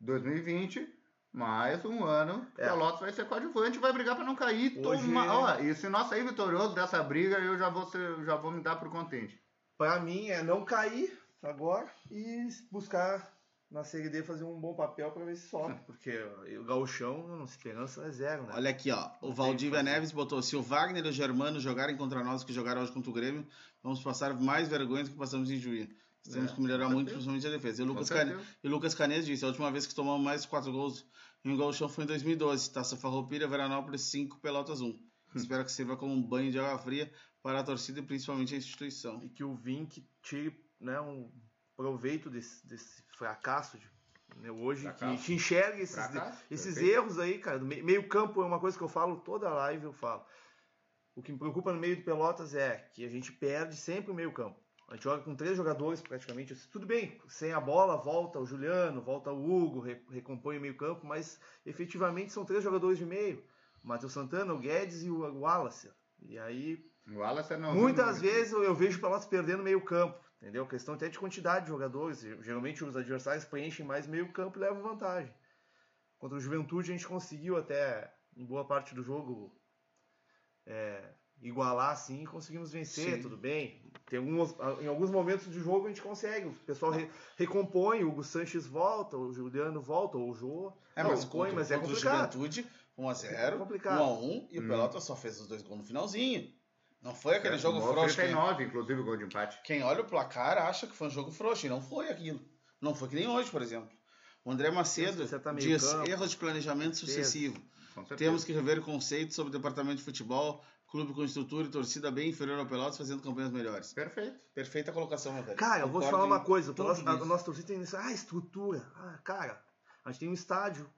2020, mais um ano, É. Pelotas vai ser coadjuvante e vai brigar para não cair. Hoje- Toma... Ó, e se nós sair vitorioso dessa briga, eu já vou, ser, já vou me dar por contente. Pra mim é não cair agora e buscar na Série D fazer um bom papel pra ver se sobe. Porque o gauchão, nossa esperança é zero, né? Olha aqui, ó. O Não Valdívia. Neves botou: se o Wagner e o Germano jogarem contra nós que jogaram hoje contra o Grêmio, vamos passar mais vergonha do que passamos em Juí. Temos É, que melhorar muito, certeza. principalmente a defesa. E o Lucas. Cane... e Lucas Canes disse: a última vez que tomamos mais quatro gols em um gauchão foi em 2012. Taça Farroupilha, Veranópolis 5, Pelotas 1. Espero que sirva como um banho de água fria para a torcida e principalmente a instituição. E que o Vink tire né, um proveito desse, desse fracasso de- né, hoje, Fracasso. que, que enxergue esses, Fracasso, esses perfeito. erros aí, cara. Meio campo é uma coisa que eu falo toda live, eu falo. O que me preocupa no meio do Pelotas é que a gente perde sempre o meio campo. A gente joga com três jogadores praticamente. Tudo bem, sem a bola volta o Juliano, volta o Hugo, re- recompõe o meio campo, mas efetivamente são três jogadores de meio. O Matheus Santana, o Guedes e o Wallace. E aí O Wallace não Muitas não- vezes eu, vejo o Pelotas perdendo meio entendeu? Questão até de quantidade de jogadores. Geralmente os adversários preenchem mais meio campo e levam vantagem. Contra o Juventude a gente conseguiu até, em boa parte do jogo, é, igualar assim e conseguimos vencer, Sim. tudo bem. Tem alguns, em alguns momentos do jogo a gente consegue, o pessoal re- recompõe, o Hugo Sanches volta, o Juliano volta, ou o Jô. É, Não, mas compõe, contra, mas é contra o complicado. Juventude, 1x0, É complicado. 1x1, e o Hum. Pelotas só fez os dois gols no finalzinho. Não foi aquele É, jogo frouxo. Quem, 39, inclusive, o gol de empate. quem olha o placar acha que foi um jogo frouxo, e não foi aquilo. Não foi que nem hoje, por exemplo. O André Macedo tá diz campo. erros de planejamento sucessivo. Temos que rever conceitos sobre o departamento de futebol, clube com estrutura e torcida bem inferior ao Pelotas, fazendo campanhas melhores. Perfeito. Perfeita colocação, meu velho. Cara, eu vou te falar uma coisa, o nosso, a, nossa torcida tem isso, ah, estrutura. Ah, cara, a gente tem um estádio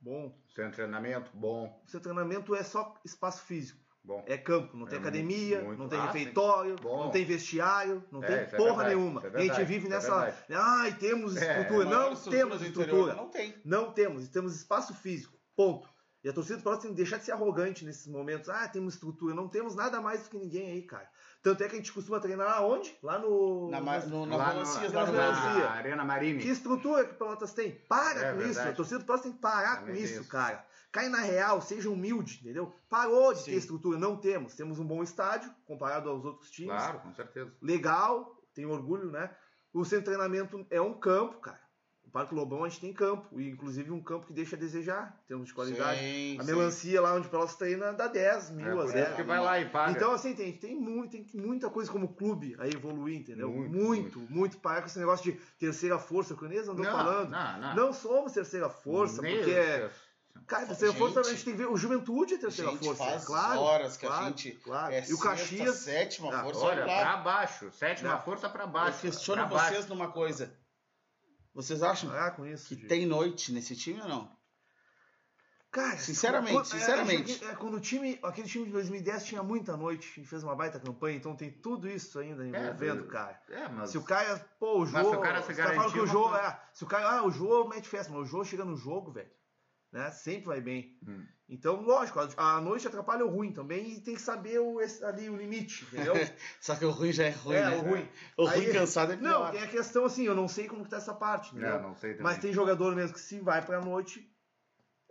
bom, Sem treinamento, bom. o seu treinamento é só espaço físico. Bom. É campo, não tem É academia, muito- não tem ah, refeitório. Bom. não tem vestiário, não É, tem isso é porra verdade, nenhuma. isso é e a gente verdade, vive isso é nessa. verdade. Ai, temos É, estrutura. Não temos estrutura. Não tem. Não temos, temos espaço físico. Ponto. E a torcida do Pelotas tem que deixar de ser arrogante nesses momentos. Ah, temos estrutura. Não temos nada mais do que ninguém aí, cara. Tanto é que a gente costuma treinar aonde? Lá no. Na, ma- no, na lá Melancias, no, lá na na. Melancia. Arena Marine. Que estrutura que o Pelotas tem? Para É com isso. verdade. A torcida do Pelotas tem que parar Também com isso, isso. cara. Cai na real, seja humilde, entendeu? Parou de Sim. ter estrutura. Não temos. Temos um bom estádio, comparado aos outros times. Claro, com certeza. Legal, tenho orgulho, né? O centro de treinamento é um campo, cara. O Parque Lobão a gente tem campo, e inclusive um campo que deixa a desejar, em termos de qualidade. Sim, a sim. melancia lá onde o Pelotas treina dá 10 É, mil a por isso zero. que vai lá e paga. Então, assim, tem, tem, muito, tem muita coisa como clube a evoluir, entendeu? Muito, Muito, muito. Para com esse negócio de terceira força, que o Inês andou Não, falando. não, não. Não somos terceira força, porque. eu- Cara, terceira Gente, força a gente tem que ver. O Juventude é terceira Gente, força. faz claro. horas que claro, a gente Claro. é e o sexta, Caxias. sétima Ah, força, Olha, pra baixo. Sétima Não. força pra Eu baixo. questiono pra baixo. vocês numa coisa. Vocês acham Ah, com isso. que Diego. tem noite nesse time ou não? Cara, Sinceramente, quando- é, sinceramente. acho que, é, quando o time, aquele time de 2010 tinha muita noite, gente fez uma baita campanha, então tem tudo isso ainda envolvendo, do- cara. É, mas... Se o cara, pô, o Mas jogo. se o cara se você tá falando que o jogo é. Se o cara, ah, o jogo mete festa, mas o jogo chega no jogo, velho. Né? Sempre vai bem. Hum. Então, lógico, a, a noite atrapalha o ruim também e tem que saber o, esse- ali o limite, entendeu? Só que o ruim já é ruim, é, né? o ruim. O ruim Aí- cansado é pior. Não, tem a questão assim, eu não sei como que tá essa parte, entendeu? É, não sei também. Mas tem jogador mesmo que se vai pra noite,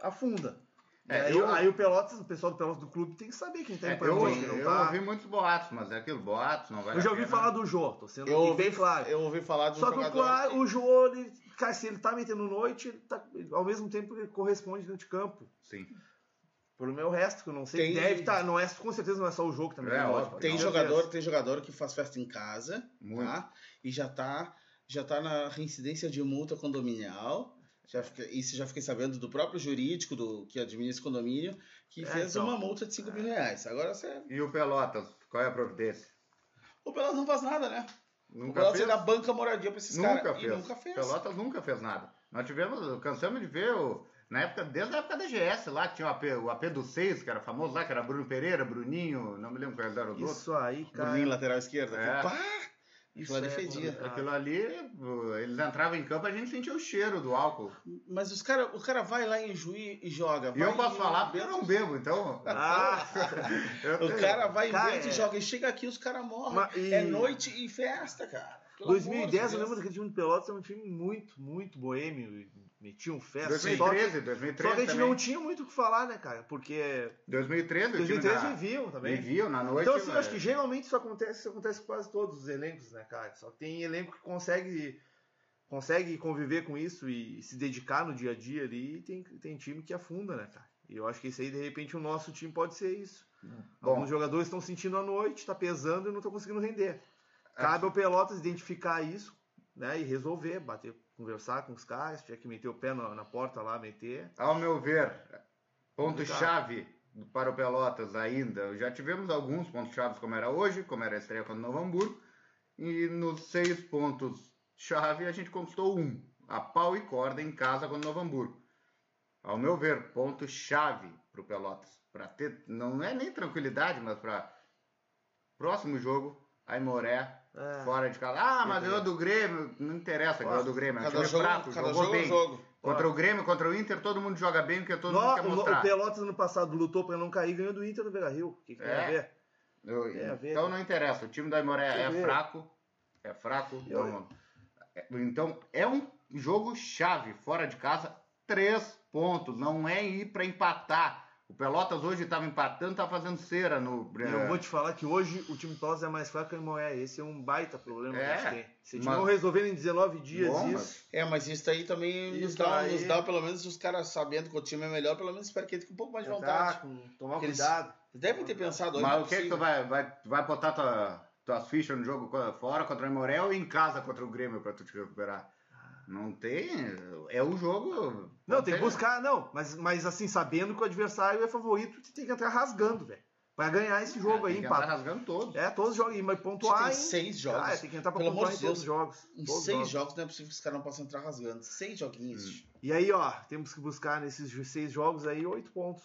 afunda. É, aí, eu- aí o Pelotas, o pessoal do Pelotas do clube tem que saber quem tá É, indo pra eu, noite, não eu tá. ouvi muitos boatos, mas é aquilo, boatos, não vai Eu já ouvi falar do Jô, tô sendo Eu ouvi, bem claro. eu ouvi falar um Só que o, jogador claro, que- o Jô, ele, cara, se ele tá metendo noite, ele tá, ao mesmo tempo ele corresponde dentro de campo. Sim. Pelo meu resto, que eu não sei. Tem- Deve estar, não é, com certeza não é só o jogo que também É, noite, óbvio. Tem jogador, tem jogador que faz festa em casa, Muito. tá? E já tá, já tá na reincidência de multa condominial. Já fica, isso já fiquei sabendo do próprio jurídico do que administra o condomínio, que É, fez então. uma multa de 5 mil reais. Agora você. E o Pelotas, qual é a providência? O Pelotas não faz nada, né? O Nunca Pelotas fez? ainda banca moradia pra esses Nunca caras. E fez. nunca fez. Pelotas nunca fez nada. Nós tivemos, cansamos de ver o, na época, desde a época da GS lá, que tinha o AP, o AP do 6, que era famoso lá, que era Bruno Pereira, Bruninho, não me lembro qual era o outro. Isso aí, cara. Bruninho, lateral esquerda. É. Pá! Isso é complicado. Aquilo ali, o- eles entravam em campo, a gente sentia o cheiro do álcool. Mas os cara, o cara vai lá em Juí e joga. E eu posso em falar porque eu não bebo, então. Ah, O cara vai em Cara, Bento é. e joga. E chega aqui os caras morrem. Mas e- É noite e festa, cara. Pelo amor de 2010, eu lembro daquele time do Pelotas, era um time muito, muito boêmio. Metiam festa. 2013, Só que, 2013 só que a gente também. não tinha muito o que falar, né, cara? Porque 2013, o time 2013 da- viviam também. Viviam na noite. Então, assim, eu mas- acho que geralmente isso acontece, isso acontece com quase todos os elencos, né, cara? Só tem elenco que consegue, consegue conviver com isso e se dedicar no dia a dia ali, e tem, tem time que afunda, né, cara? E eu acho que isso aí, de repente, o nosso time pode ser isso. Bom. Alguns jogadores estão sentindo a noite, tá pesando e não estão conseguindo render. Cabe ao Pelotas identificar isso, né, e resolver, bater, conversar com os caras, tinha que meter o pé na, na porta lá, meter. Ao meu ver, ponto-chave para o Pelotas ainda. Já tivemos alguns pontos-chave como era hoje, como era a estreia contra o Novo Hamburgo. E nos seis pontos-chave a gente conquistou um. A pau e corda em casa contra o Novo Hamburgo. Ao meu ver, ponto-chave para o Pelotas. Para ter, não é nem tranquilidade, mas para próximo jogo, Aimoré, É. fora de casa. Ah, mas ganhou do Grêmio. Não interessa, ganhou do Grêmio. É um Cada time jogo, fraco, cada jogou jogo é bem. jogo. Contra o Grêmio, contra o Inter, todo mundo joga bem porque todo No- mundo quer o, mostrar. o Pelotas ano passado lutou para não cair, ganhou do Inter no Beira-Rio. O que, que tem É. a ver? Eu- Tem a ver, então cara. não interessa, o time da Imoré é ver. fraco, é fraco. Não, é- então é um jogo chave, fora de casa, três pontos, não é ir para empatar O Pelotas hoje estava empatando, estava fazendo cera no. E eu vou te falar que hoje o time Pelotas é mais fraco que o Moé. Esse é um baita problema É, que a gente tem. Se mas- não resolverem em 19 dias Bom, isso. É, mas isso aí também nos dá, aí- nos dá, pelo menos, os caras sabendo que o time é melhor, pelo menos espero que ele fique um pouco mais de Tá, vontade. com- tomar Porque cuidado. Eles devem ter pensado Mas não é o que, que tu vai, vai, tu vai botar tua, tuas fichas no jogo fora contra o Morel ou em casa contra o Grêmio pra tu te recuperar? Não tem. É o jogo. Não, tem que Tem- buscar, não. Mas, mas assim, sabendo que o adversário é favorito, tem que entrar rasgando, velho. Pra ganhar esse jogo tem aí, empate. rasgando todo. É, todos os jogos. Mas pontuar tem em... seis jogos. Ah, tem que entrar pra Pelo pontuar em todos os jogos. Em Todos seis jogos. jogos não é possível que os caras não possam entrar rasgando. Seis joguinhos. E aí, ó, temos que buscar nesses seis jogos aí oito pontos.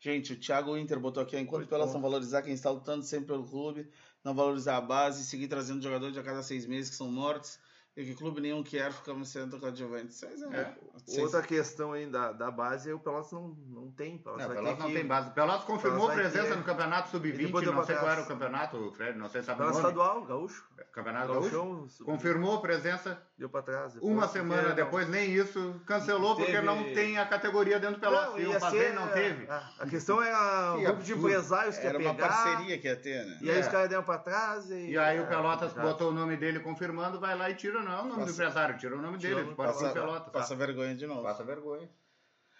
Gente, o Thiago Inter botou aqui, ó, enquanto pontos. não valorizar quem está lutando sempre pelo clube, não valorizar a base, seguir trazendo jogadores a cada seis meses que são mortos, e que clube nenhum quer, ficamos sendo coadjuvantes. Seis é, É. seis- Outra questão aí da, da base é o Pelotas não, não tem. Pelotas Não, vai Pelotas ter não que- tem base. Pelotas confirmou Pelotas presença ter- no campeonato E sub-20. depois deu Não sei qual era o campeonato, Fred. Não sei se sabe o Pelotas nome. estadual, gaúcho. Campeonato Gaúcho. Sub- Confirmou presença. deu pra trás. depois, Uma porque semana não- depois, nem isso. Cancelou porque Teve- não tem a categoria dentro do Pelotas. Ia fazer ser, e não teve. A, a questão é o grupo de empresários que Era ia uma pegar. parceria que ia ter, né? E aí É. os caras deram pra trás e. E aí o é, Pelotas botou o nome dele confirmando, vai lá e tira. Não é o nome do Passa- empresário, tira o nome o dele. nome Pode ser Passa-. Passa vergonha de novo. Passa vergonha.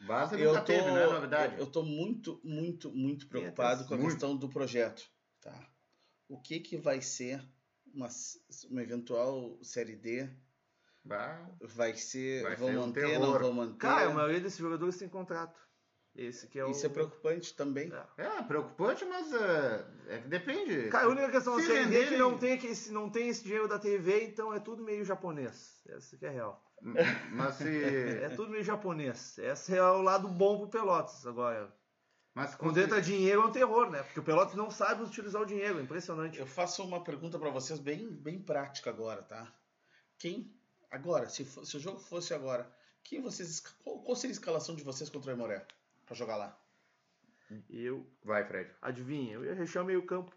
Base eu nunca tô, teve, não é novidade. Eu tô muito, muito, muito preocupado com a muito. questão do projeto. Tá? O que que vai ser uma, uma eventual série D? Bah, Vai ser. Vai vão ser um manter, terror. não vão manter? Cara, a maioria desses jogadores tem contrato. Esse que é o. Isso é preocupante também. É. É, preocupante, mas é, é que depende. Cara, a única questão Se é que não tem, que esse, não tem esse dinheiro da TV, então é tudo meio japonês. Essa que é real. Mas se. É tudo meio japonês. Esse é o lado bom pro Pelotas. Agora, Mas quando entra dinheiro é um terror, né? Porque o Pelotas não sabe utilizar o dinheiro. Impressionante. Eu faço uma pergunta pra vocês bem, bem prática agora, tá? Quem. Agora, se, fo- se o jogo fosse agora, quem vocês. Qual, qual seria a escalação de vocês contra o Aimoré? Pra jogar lá? E eu, Vai, Fred. adivinha, eu ia rechear o meio campo.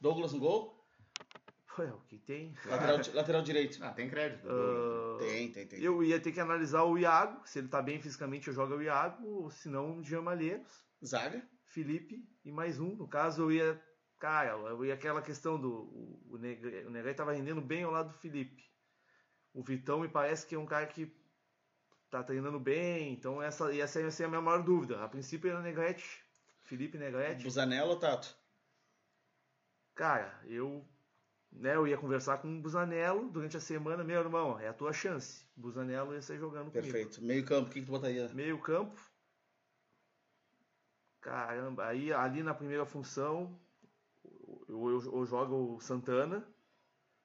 Douglas no gol? Ué, o que tem? Lateral, lateral direito. Ah, tem crédito. Ah, Tem, tem, tem. eu ia ter que analisar o Iago. Se ele tá bem fisicamente, eu jogo o Iago. Ou se não, o Jean Malheiros. Zaga? Felipe e mais um. No caso, eu ia. Cara, eu ia aquela questão do. O, o Negrete tava rendendo bem ao lado do Felipe. O Vitão me parece que é um cara que tá treinando bem. Então, essa, essa ia ser a minha maior dúvida. A princípio era Negrete. Felipe Negrete. Busanello ou Tato? Cara, eu. Né, eu ia conversar com o Busanello durante a semana. Meu irmão, é a tua chance. Busanello ia sair jogando comigo. Perfeito. Meio campo, quem que tu botaria? Meio campo. Caramba, aí ali na primeira função eu, eu, eu jogo o Santana,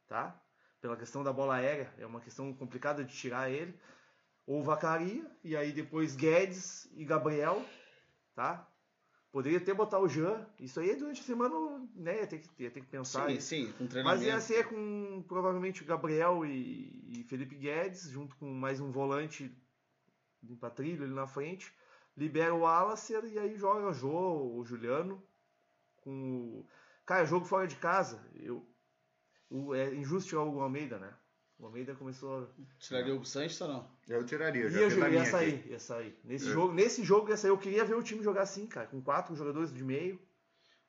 tá? Pela questão da bola aérea, é uma questão complicada de tirar ele. Ou Vacaria, e aí depois Guedes e Gabriel, tá? Poderia até botar o Jean, isso aí durante a semana, né? Ia ter que, ter que pensar. Sim, isso. sim, com Mas treinamento. ia ser com provavelmente o Gabriel e, e Felipe Guedes, junto com mais um volante de patrilho ali na frente. Libera o Alacer e aí joga o Jô, o Juliano. Com o... Cara, jogo fora de casa. Eu... O, é injusto tirar o Almeida, né? O Almeida começou. Tiraria o Sanches ou não? Eu tiraria, eu já Ia, a ia minha aqui. sair, ia sair. Nesse Eu- jogo, nesse jogo ia sair. Eu queria ver o time jogar assim, cara, com quatro jogadores de meio.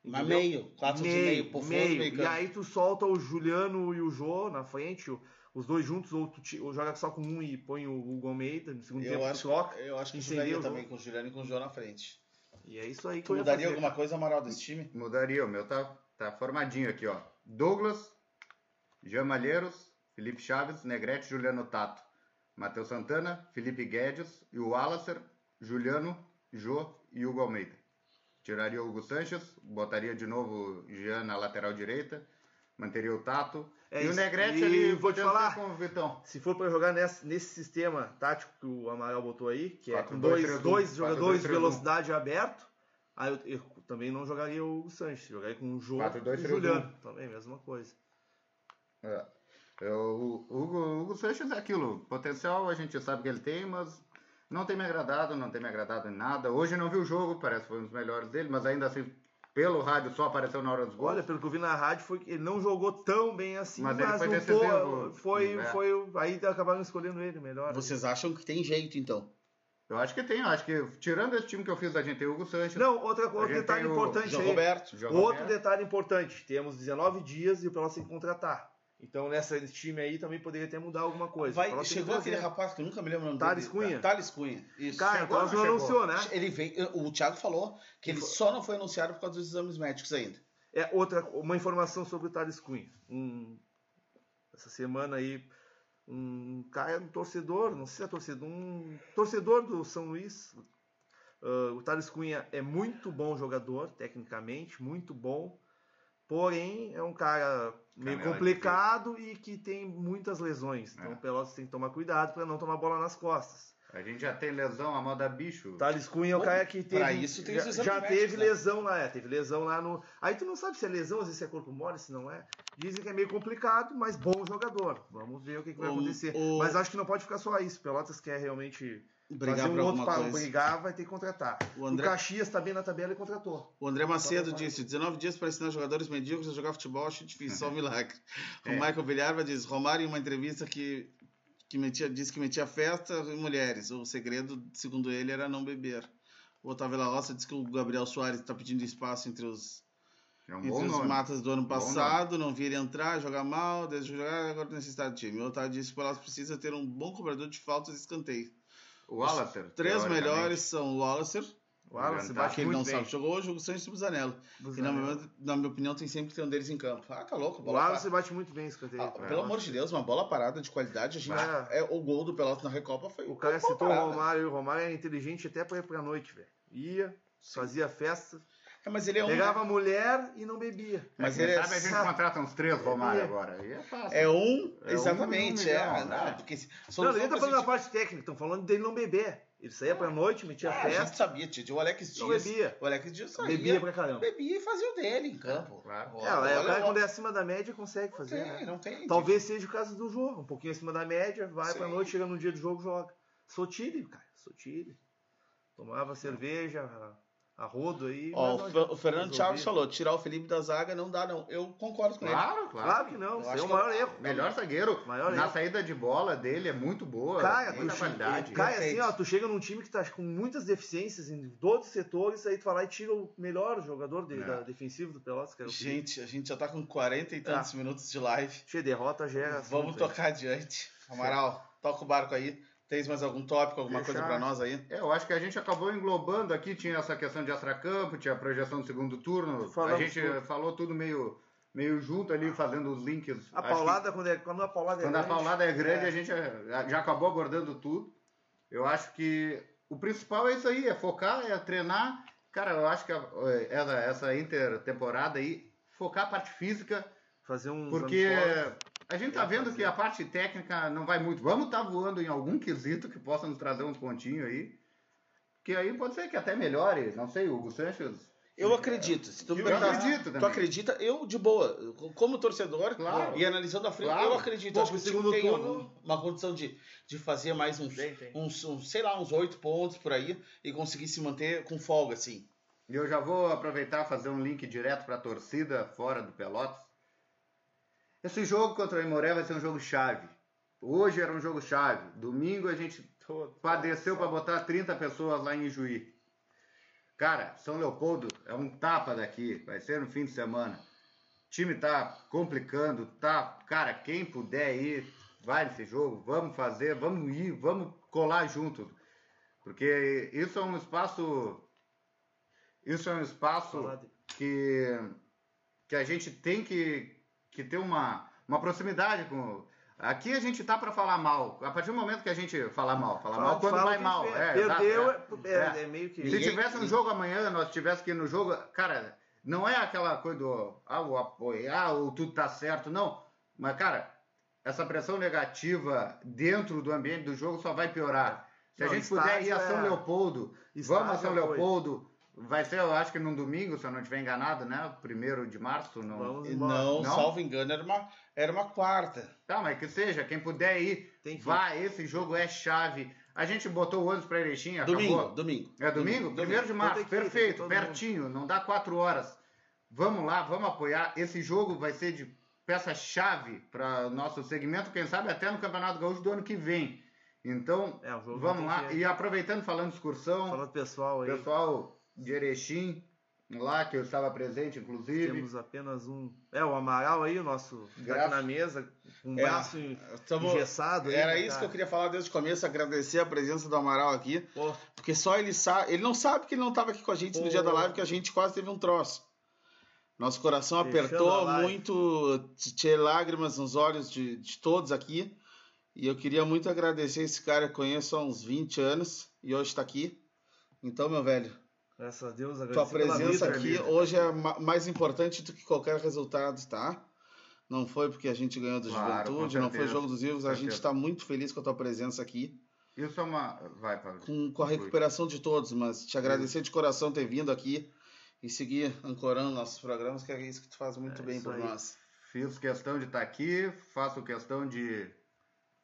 Mas meio, quatro de meio, por fora, meio E aí tu solta o Juliano e o Jô na frente, os dois juntos, ou tu ti- ou joga só com um e põe o Hugo Almeida no segundo tempo, Eu tu acho, troca. eu acho que jogaria também com o Juliano e com o João na frente. E é isso aí que Tu eu ia mudaria fazer. alguma coisa, Amaral, desse time? Mudaria, o meu tá, tá formadinho aqui, ó. Douglas, Jean Malheiros, Felipe Chaves, Negrete, Juliano Tato, Matheus Santana, Felipe Guedes e o Alacer, Juliano, Jô e Hugo Almeida. Tiraria o Hugo Sanches, botaria de novo o Jean na lateral direita, manteria o Tato. É e o. Negrete E ali, vou te falar, com o Vitão. Se for pra jogar nesse, nesse sistema tático que o Amaral botou aí, que é com dois, dois, jogadores de velocidade aberto, aí eu, eu também não jogaria o Sanches, jogaria com o Jô Quatro, dois, e o. Juliano. Também, mesma coisa. É. Eu, o Hugo, o Hugo Sanches é aquilo. Potencial a gente sabe que ele tem, mas não tem me agradado, não tem me agradado em nada. Hoje não vi o jogo, parece que foi um dos melhores dele, mas ainda assim, pelo rádio só apareceu na hora dos gols. Olha, pelo que eu vi na rádio, foi que ele não jogou tão bem assim, Mas mas, ele foi lutou, decisivo. foi, É. foi, aí acabaram escolhendo ele melhor. Vocês acham que tem jeito, então? Eu acho que tem, eu acho que tirando esse time que eu fiz, a gente tem o Hugo Sanches. Não, outra, outro detalhe o importante João aí. Roberto. João Outro Roberto. detalhe importante, temos 19 dias e o tem que contratar. Então nessa nesse time aí também poderia até mudar alguma coisa. Vai, que chegou aquele rapaz que eu nunca me lembro o nome Thales dele. Cunha? Thales Cunha. Isso. Cara, Chegou, Pelotas não não anunciou, né? Ele veio, o Thiago falou que ele só não foi anunciado por causa dos exames médicos ainda. É outra uma informação sobre o Thales Cunha. Um, essa semana aí um cara, um torcedor, não sei se é torcedor, um torcedor do São Luís. ah, o Thales Cunha é muito bom jogador, tecnicamente, muito bom. Porém, é um cara meio Canela complicado e que tem muitas lesões. Então É. o Pelotas tem que tomar cuidado para não tomar bola nas costas. A gente já tem lesão, a moda bicho. Thales Cunha é o cara que teve. pra isso tem já, já médicos, teve né? lesão lá, é, teve lesão lá no. Aí tu não sabe se é lesão, às vezes é corpo mole, se não é. Dizem que é meio complicado, mas bom jogador. Vamos ver o que, que vai O- acontecer. o- Mas acho que não pode ficar só isso. Pelotas quer realmente Brigar fazer um outro para brigar, vai ter que contratar. O O, André- Caxias tá bem na tabela e contratou. O André Macedo disse: 19 dias para ensinar jogadores medíocres a jogar futebol, acho difícil, só um milagre. O É. Michael Vilharva diz: Romário, em uma entrevista que, que metia, disse que metia festa em mulheres. O segredo, segundo ele, era não beber. O Otávio La Roça disse que o Gabriel Soares está pedindo espaço entre os, É um entre os matas do ano passado, não ele entrar, jogar mal, desde jogar, agora necessidade de time. O Otávio disse que o Pelotas precisa ter um bom cobrador de faltas e escanteio. O Wallacer. Três teoricamente. melhores são o Wallacer, O Alan bate que ele muito não bem. sabe, jogou hoje o Sanches e o Zanello. E na minha, na minha opinião, tem sempre que ter um deles em campo. Ah, tá louco, O bola Alan parada. se bate muito bem escanteio. Ah, cara. pelo amor de Deus, uma bola parada de qualidade. A gente, é, o gol do Pelotas na Recopa foi O cara citou o parada. Romário e o Romário é inteligente até pra ir pra noite, velho. Ia, fazia festa, É, mas ele é um. pegava a mulher e não bebia. Mas Quem ele é, sabe a gente contrata uns três Romário agora. Aí é fácil. é um. É um exatamente, um é. milhão, não, né? porque se- Não, ninguém tá falando da esse parte técnica, estão falando dele não beber. Ele saía pra noite, metia time- Ah, a gente festa, sabia, Tite. O Alex não Dias. bebia. O Alex Dias saía, Bebia pra caramba. bebia e fazia o dele em campo. Claro. É, é, o cara quando é acima da média consegue não fazer, tem, né? não tem. Talvez seja o caso do jogo, um pouquinho acima da média, vai Sim. pra noite, chega no dia do jogo, joga. Sotile, cara, Sotile. Tomava cerveja, a, rodo aí. Ó, o o Fernando. Chaves falou: tirar o Felipe da zaga não dá, não. Eu concordo com ele. Claro, claro. Claro que não, é o maior erro. Melhor zagueiro. Maior Na erro. saída de bola dele é muito boa. Cara, muita tu, qualidade. Cara, assim, ó, tu chega num time que tá com muitas deficiências em todos os setores, aí tu vai lá e tira o melhor jogador de- É. da defensivo do Pelotas, que era o Felipe. Gente, a gente já tá com 40 e tantos minutos de live. Che, derrota gera. Vamos assunto aí. tocar adiante. Amaral, toca o barco aí. Tens mais algum tópico, alguma Fechar. coisa pra nós aí? É, eu acho que a gente acabou englobando aqui, tinha essa questão de extracampo, tinha a projeção do segundo turno. a Falamos gente tudo. falou tudo meio, meio junto ali, fazendo os links. A paulada, quando, é, quando a paulada é quando a grande, paulada é grande, é. a gente já, já acabou abordando tudo. Eu acho que o principal é isso aí, é focar, é treinar. Cara, eu acho que a- essa, essa intertemporada aí, focar a parte física, fazer um. porque a gente tá vendo que a parte técnica não vai muito. Vamos estar voando em algum quesito que possa nos trazer uns pontinhos aí. Que aí pode ser que até melhore. Não sei, o Hugo Sanches. Eu acredito. Se tu me Eu perguntar, acredito tu também. acredita? Eu, de boa, como torcedor Claro. e analisando a frente, Claro. eu acredito. Pô, Acho que o segundo tem turno- uma condição de, de fazer mais uns, Tem, tem. uns, uns, sei lá, uns oito pontos por aí e conseguir se manter com folga, assim. E eu já vou aproveitar e fazer um link direto para a torcida fora do Pelotas. Esse jogo contra o Imoré vai ser um jogo chave. Hoje era um jogo chave. Domingo a gente padeceu para botar 30 pessoas lá em Ijuí. Cara, São Leopoldo é um tapa daqui. Vai ser no fim de semana. O time tá complicando, tá. Cara, quem puder ir, vai nesse jogo. Vamos fazer, vamos ir, vamos colar junto. Porque isso é um espaço. Isso é um espaço que, que a gente tem que, que ter uma, uma proximidade com. Aqui a gente tá para falar mal. A partir do momento que a gente falar mal, falar mal quando Fala vai mal. É, Perdeu, exato, é, é. é, é meio que. Se tivesse um jogo amanhã, nós tivéssemos que ir no jogo, cara, não é aquela coisa do ah, o apoiar, ou tudo tá certo, não. Mas, cara, essa pressão negativa dentro do ambiente do jogo só vai piorar. Se a Não, gente puder ir a São é- Leopoldo, vamos a São é. Leopoldo, vai ser, eu acho que num domingo, se eu não estiver enganado, né? Primeiro de março, não. Não, Não? salvo engano, era uma, era uma quarta. Tá, mas que seja, quem puder ir, Tem que ir. vai, esse jogo é chave. A gente botou o ônibus pra Erechim, acabou. Domingo, domingo. É domingo? Primeiro de Então março, ir, perfeito, pertinho, não dá quatro horas. Vamos lá, vamos apoiar. Esse jogo vai ser de peça-chave para nosso segmento, quem sabe até no Campeonato Gaúcho do ano que vem. Então, É, o jogo vamos lá. que- E aproveitando, falando de excursão, Fala do pessoal aí. pessoal de Erechim, lá que eu estava presente, inclusive. Temos apenas um. É, o Amaral aí, o nosso. Tá Graças- aqui na mesa, o É, braço Tamo- engessado. aí, Era né, isso que cara? eu queria falar desde o começo, agradecer a presença do Amaral aqui, Pô, porque só ele sabe, ele não sabe que ele não estava aqui com a gente no dia da live, que a gente quase teve um troço. Nosso coração Fechando apertou muito, tinha lágrimas nos olhos de, de todos aqui. E eu queria muito agradecer esse cara que eu conheço há uns 20 anos e hoje está aqui. Então, meu velho, graças a Deus, tua presença vida, aqui amigo. hoje é ma- mais importante do que qualquer resultado, tá? Não foi porque a gente ganhou do Claro, Juventude, não foi jogo dos vivos, a gente está muito feliz com a tua presença aqui, Isso é uma. Vai, Pablo. com, com a recuperação de todos, mas te agradecer de coração ter vindo aqui e seguir ancorando nossos programas, que é isso que tu faz muito É bem por aí. nós. Fiz questão de estar aqui, faço questão de,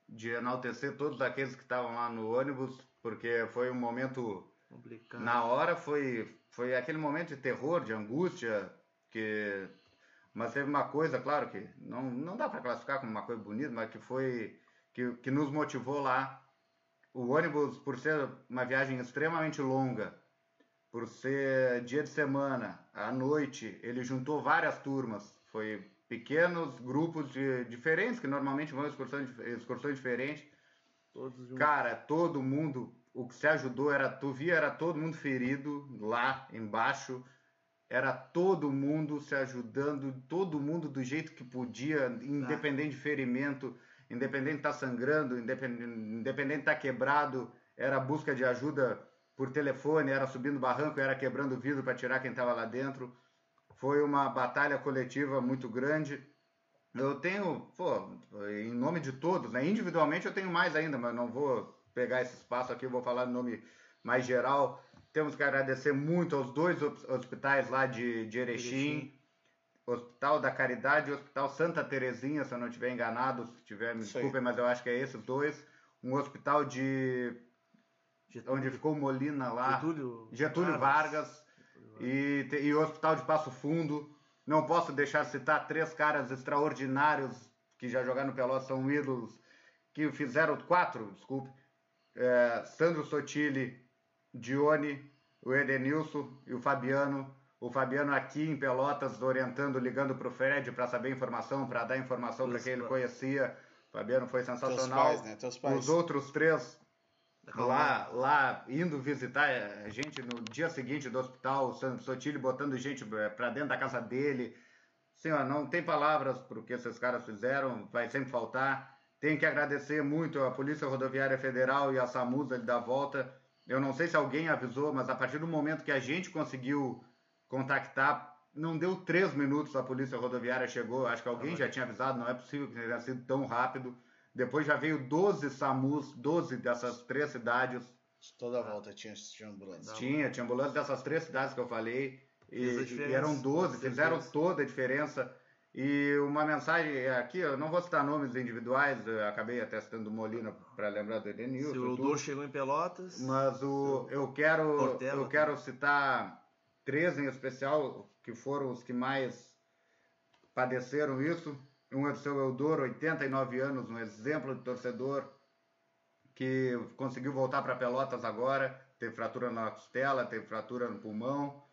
de enaltecer todos aqueles que estavam lá no ônibus, porque foi um momento. Complicado. Na hora foi, foi aquele momento de terror, de angústia, que. Mas teve uma coisa, claro que não, não dá para classificar como uma coisa bonita, mas que foi. Que, que nos motivou lá. O ônibus, por ser uma viagem extremamente longa, por ser dia de semana, à noite, ele juntou várias turmas. Foi pequenos grupos de, diferentes, que normalmente vão em excursões, excursões diferentes. Cara, todo mundo, o que se ajudou era, tu via, era todo mundo ferido lá embaixo, era todo mundo se ajudando, todo mundo do jeito que podia, independente de ferimento, independente de estar sangrando, independente, independente de estar quebrado, era busca de ajuda por telefone, era subindo barranco, era quebrando vidro para tirar quem estava lá dentro. Foi uma batalha coletiva muito grande. Eu tenho, pô, em nome de todos, né? Individualmente eu tenho mais ainda, mas não vou pegar esse espaço aqui, eu vou falar em nome mais geral. Temos que agradecer muito aos dois hos- hospitais lá de, de Erechim, Erechim. Hospital da Caridade e Hospital Santa Terezinha, se eu não estiver enganado, se tiver, me desculpem, mas eu acho que é esses dois. Um hospital de. Getúlio, onde ficou Molina lá. Getúlio, Getúlio Vargas e, te- e o Hospital de Passo Fundo. Não posso deixar de citar três caras extraordinários que já jogaram no Pelotas, são ídolos, que fizeram quatro, desculpe. É, Sandro Sotile, Dione, o Edenilson e o Fabiano. O Fabiano aqui em Pelotas, orientando, ligando para o Fred para saber informação, para dar informação para quem ele conhecia. O Fabiano foi Teus sensacional. pais, né? Teus pais. Os outros três lá, lá indo visitar eh, a gente no dia seguinte do hospital, o Sandro Sotile botando gente eh, pra dentro da casa dele. Ó, não tem palavras pro que esses caras fizeram, vai sempre faltar. Tenho que agradecer muito a Polícia Rodoviária Federal e a SAMUS ali da volta. Eu não sei se alguém avisou, mas a partir do momento que a gente conseguiu contactar, não deu três minutos a Polícia Rodoviária chegou. Acho que alguém já tinha avisado, não é possível que tenha sido tão rápido. Depois já veio 12 SAMUs, 12 dessas três cidades. Toda a volta tinha, tinha ambulância. Tinha, tinha ambulância dessas três cidades que eu falei. E, e eram 12, com fizeram toda a diferença. E uma mensagem aqui, eu não vou citar nomes individuais, eu acabei até citando o Molina para lembrar do Edenilson. Se o chegou em Pelotas. Mas o, eu quero Portela eu quero citar três em especial que foram os que mais padeceram isso. Um é do seu Eudor, 89 anos, um exemplo de torcedor que conseguiu voltar para Pelotas agora, teve fratura na costela, teve fratura no pulmão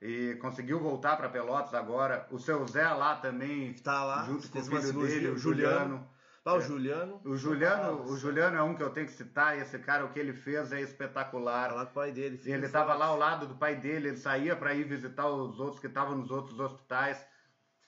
e conseguiu voltar para Pelotas agora. O seu Zé lá também, Tá lá, junto com o filho dele, o Juliano. Juliano. O Juliano. O Juliano, o Juliano é um que eu tenho que citar, esse cara, o que ele fez é espetacular. Tá lá com o pai dele. Ele estava lá ao lado do pai dele, ele saía para ir visitar os outros que estavam nos outros hospitais,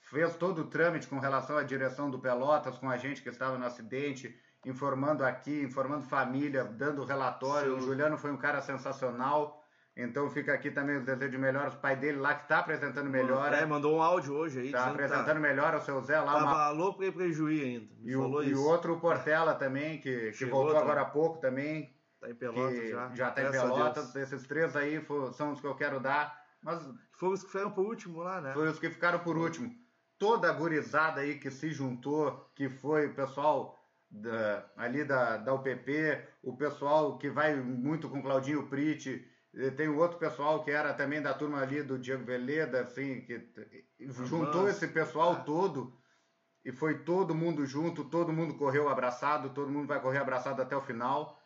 fez todo o trâmite com relação à direção do Pelotas, com a gente que estava no acidente, informando aqui, informando família, dando relatório. Sim. O Juliano foi um cara sensacional. Então fica aqui também os desejos de melhoras. O pai dele lá que está apresentando melhora, É, mandou um áudio hoje aí. está que apresentando melhora, o seu Zé lá, uma Tava louco ir pra Ijuí ainda. Me e o, e o outro, o Portela também, que, que voltou agora há pouco também, Tá em Pelotas já. já está em Pelotas. Esses três aí são os que eu quero dar, mas Foram os que ficaram por último lá, né? foi os que ficaram por último. Toda a gurizada aí que se juntou, que foi o pessoal da- ali da, da UPP, o pessoal que vai muito com Claudinho Priti, e tem o outro pessoal que era também da turma ali do Diego Veleda, assim, que juntou esse pessoal todo e foi todo mundo junto, todo mundo correu abraçado, todo mundo vai correr abraçado até o final.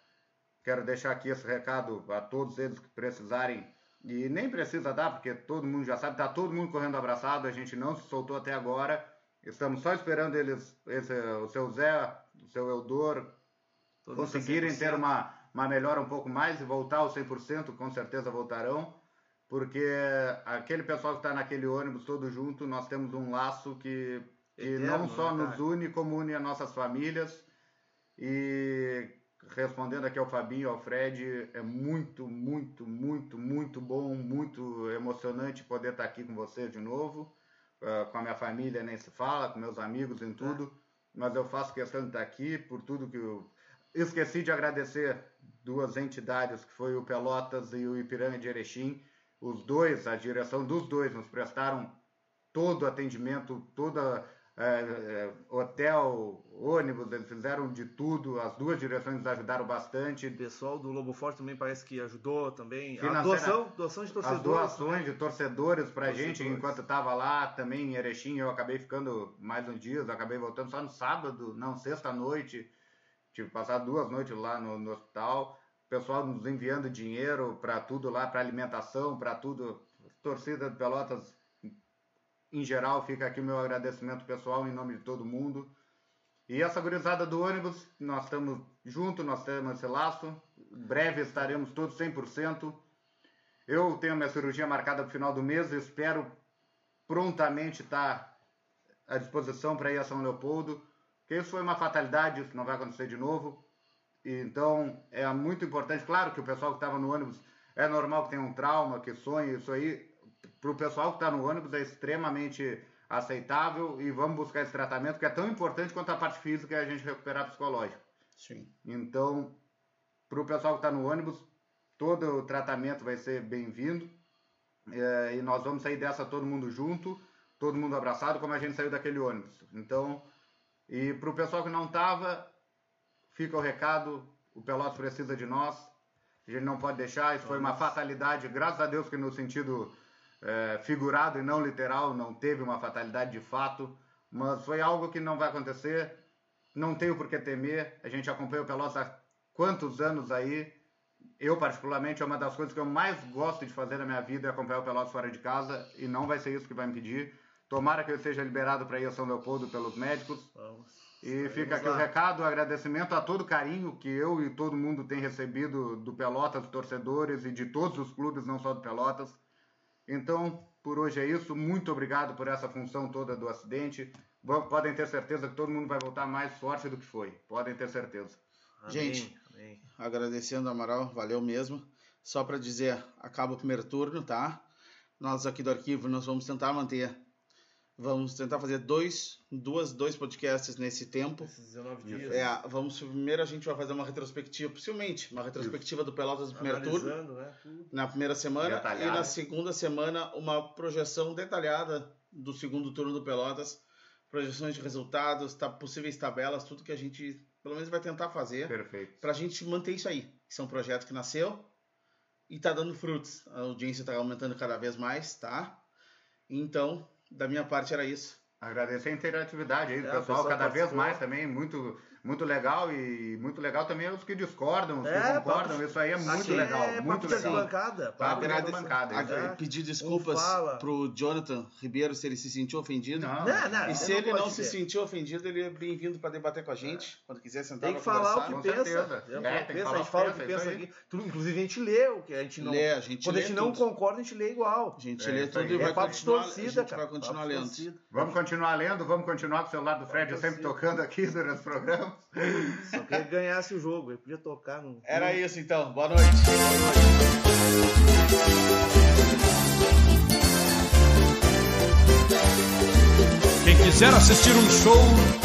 quero deixar aqui esse recado a todos eles que precisarem, e nem precisa dar, porque todo mundo já sabe, está todo mundo correndo abraçado, a gente não se soltou até agora, estamos só esperando eles, esse, o seu Zé, o seu Eudor, Todo conseguirem ter 100%. uma, uma melhora um pouco mais e voltar ao 100%, com certeza voltarão, porque aquele pessoal que está naquele ônibus todo junto, nós temos um laço que, que Eterno, não só né, nos une, como une as nossas famílias. E respondendo aqui ao Fabinho e ao Fred, é muito, muito, muito, muito bom, muito emocionante poder estar aqui com vocês de novo. Ah, com a minha família nem se fala, com meus amigos em tudo. Mas eu faço questão de estar aqui por tudo que eu. Esqueci de agradecer duas entidades, que foi o Pelotas e o Ipiranga de Erechim. Os dois, a direção dos dois, nos prestaram todo o atendimento, toda é, é, hotel, ônibus, eles fizeram de tudo. As duas direções nos ajudaram bastante. O pessoal do Lobo Forte também parece que ajudou também. A doação, doação de As torcedores. doações de torcedores pra Torcedores. gente, enquanto estava lá também em Erechim, eu acabei ficando mais uns dias, eu acabei voltando só no sábado, não, sexta-noite. Tive passado duas noites lá no, no hospital. O pessoal nos enviando dinheiro para tudo lá, para alimentação, para tudo. Torcida de Pelotas, em geral, fica aqui o meu agradecimento pessoal em nome de todo mundo. E essa gurizada do ônibus, nós estamos juntos, nós temos esse laço. Breve estaremos todos 100%. Eu tenho minha cirurgia marcada para o final do mês, espero prontamente estar à disposição para ir a São Leopoldo, porque isso foi uma fatalidade, isso não vai acontecer de novo. E, Então é muito importante, claro que o pessoal que estava no ônibus é normal que tenha um trauma, que sonhe, isso aí para o pessoal que está no ônibus é extremamente aceitável e vamos buscar esse tratamento que é tão importante quanto a parte física e a gente recuperar psicológico. Sim. Então, para o pessoal que está no ônibus, todo o tratamento vai ser bem-vindo. É, e nós vamos sair dessa todo mundo junto, todo mundo abraçado, como a gente saiu daquele ônibus. Então, e para o pessoal que não estava, fica o recado: o Pelotas precisa de nós. A gente não pode deixar. Isso foi uma fatalidade, graças a Deus que no sentido é, figurado e não literal, não teve uma fatalidade de fato. Mas foi algo que não vai acontecer. Não tenho por que temer. A gente acompanha o Pelotas há quantos anos aí. Eu, particularmente, é uma das coisas que eu mais gosto de fazer na minha vida é acompanhar o Pelotas fora de casa e não vai ser isso que vai impedir. Tomara que eu seja liberado para ir a São Leopoldo pelos médicos. Vamos. E fica aqui lá. o recado, o agradecimento a todo o carinho que eu e todo mundo tem recebido do Pelotas, dos torcedores e de todos os clubes, não só do Pelotas. Então, por hoje é isso. Muito obrigado por essa função toda do acidente. Podem ter certeza que todo mundo vai voltar mais forte do que foi. Podem ter certeza. Amém, Gente. amém. Agradecendo, Amaral, valeu mesmo. Só para dizer, acaba o primeiro turno, tá? Nós aqui do arquivo, nós vamos tentar manter, vamos tentar fazer dois, duas, dois podcasts nesse tempo. Esses 19 dias. É, vamos, primeiro a gente vai fazer uma retrospectiva, possivelmente, uma retrospectiva do Pelotas no primeiro turno, né? Na primeira semana, Detalhada. e na segunda semana uma projeção detalhada do segundo turno do Pelotas, projeções de resultados, tá, possíveis tabelas, tudo que a gente, pelo menos, vai tentar fazer Perfeito. pra gente manter isso aí. Isso é um projeto que nasceu e tá dando frutos. A audiência tá aumentando cada vez mais, tá? Então, da minha parte era isso. Agradecer a interatividade aí do É, pessoal, cada vez mais também, muito, muito legal e muito legal também os que discordam, os É, que concordam, papo- isso aí é muito legal, é muito legal. arquibancada, Papo de Agrade- Ag- aí. Pedir desculpas fala. pro Jonathan Ribeiro se ele se sentiu ofendido. Não, Não, não, E se não ele pode não se sentiu ofendido, ele é bem-vindo para debater com a gente. Quando quiser sentar Tem que falar o conversar. que com pensa. certeza. É, É, o que tem que pensa, falar a o gente que fala o que pensa, pensa aqui. Tudo, inclusive a gente lê o que a gente não. Lê, a gente Quando a gente não concorda, a gente lê igual. A gente É lê tudo e É vai continuar, vai continuar lendo. Vamos continuar lendo, vamos continuar com o celular do Fred sempre tocando aqui durante os programas. Só que ele ganhasse o jogo. Ele podia tocar no. Era isso então. Boa noite. Quem quiser assistir um show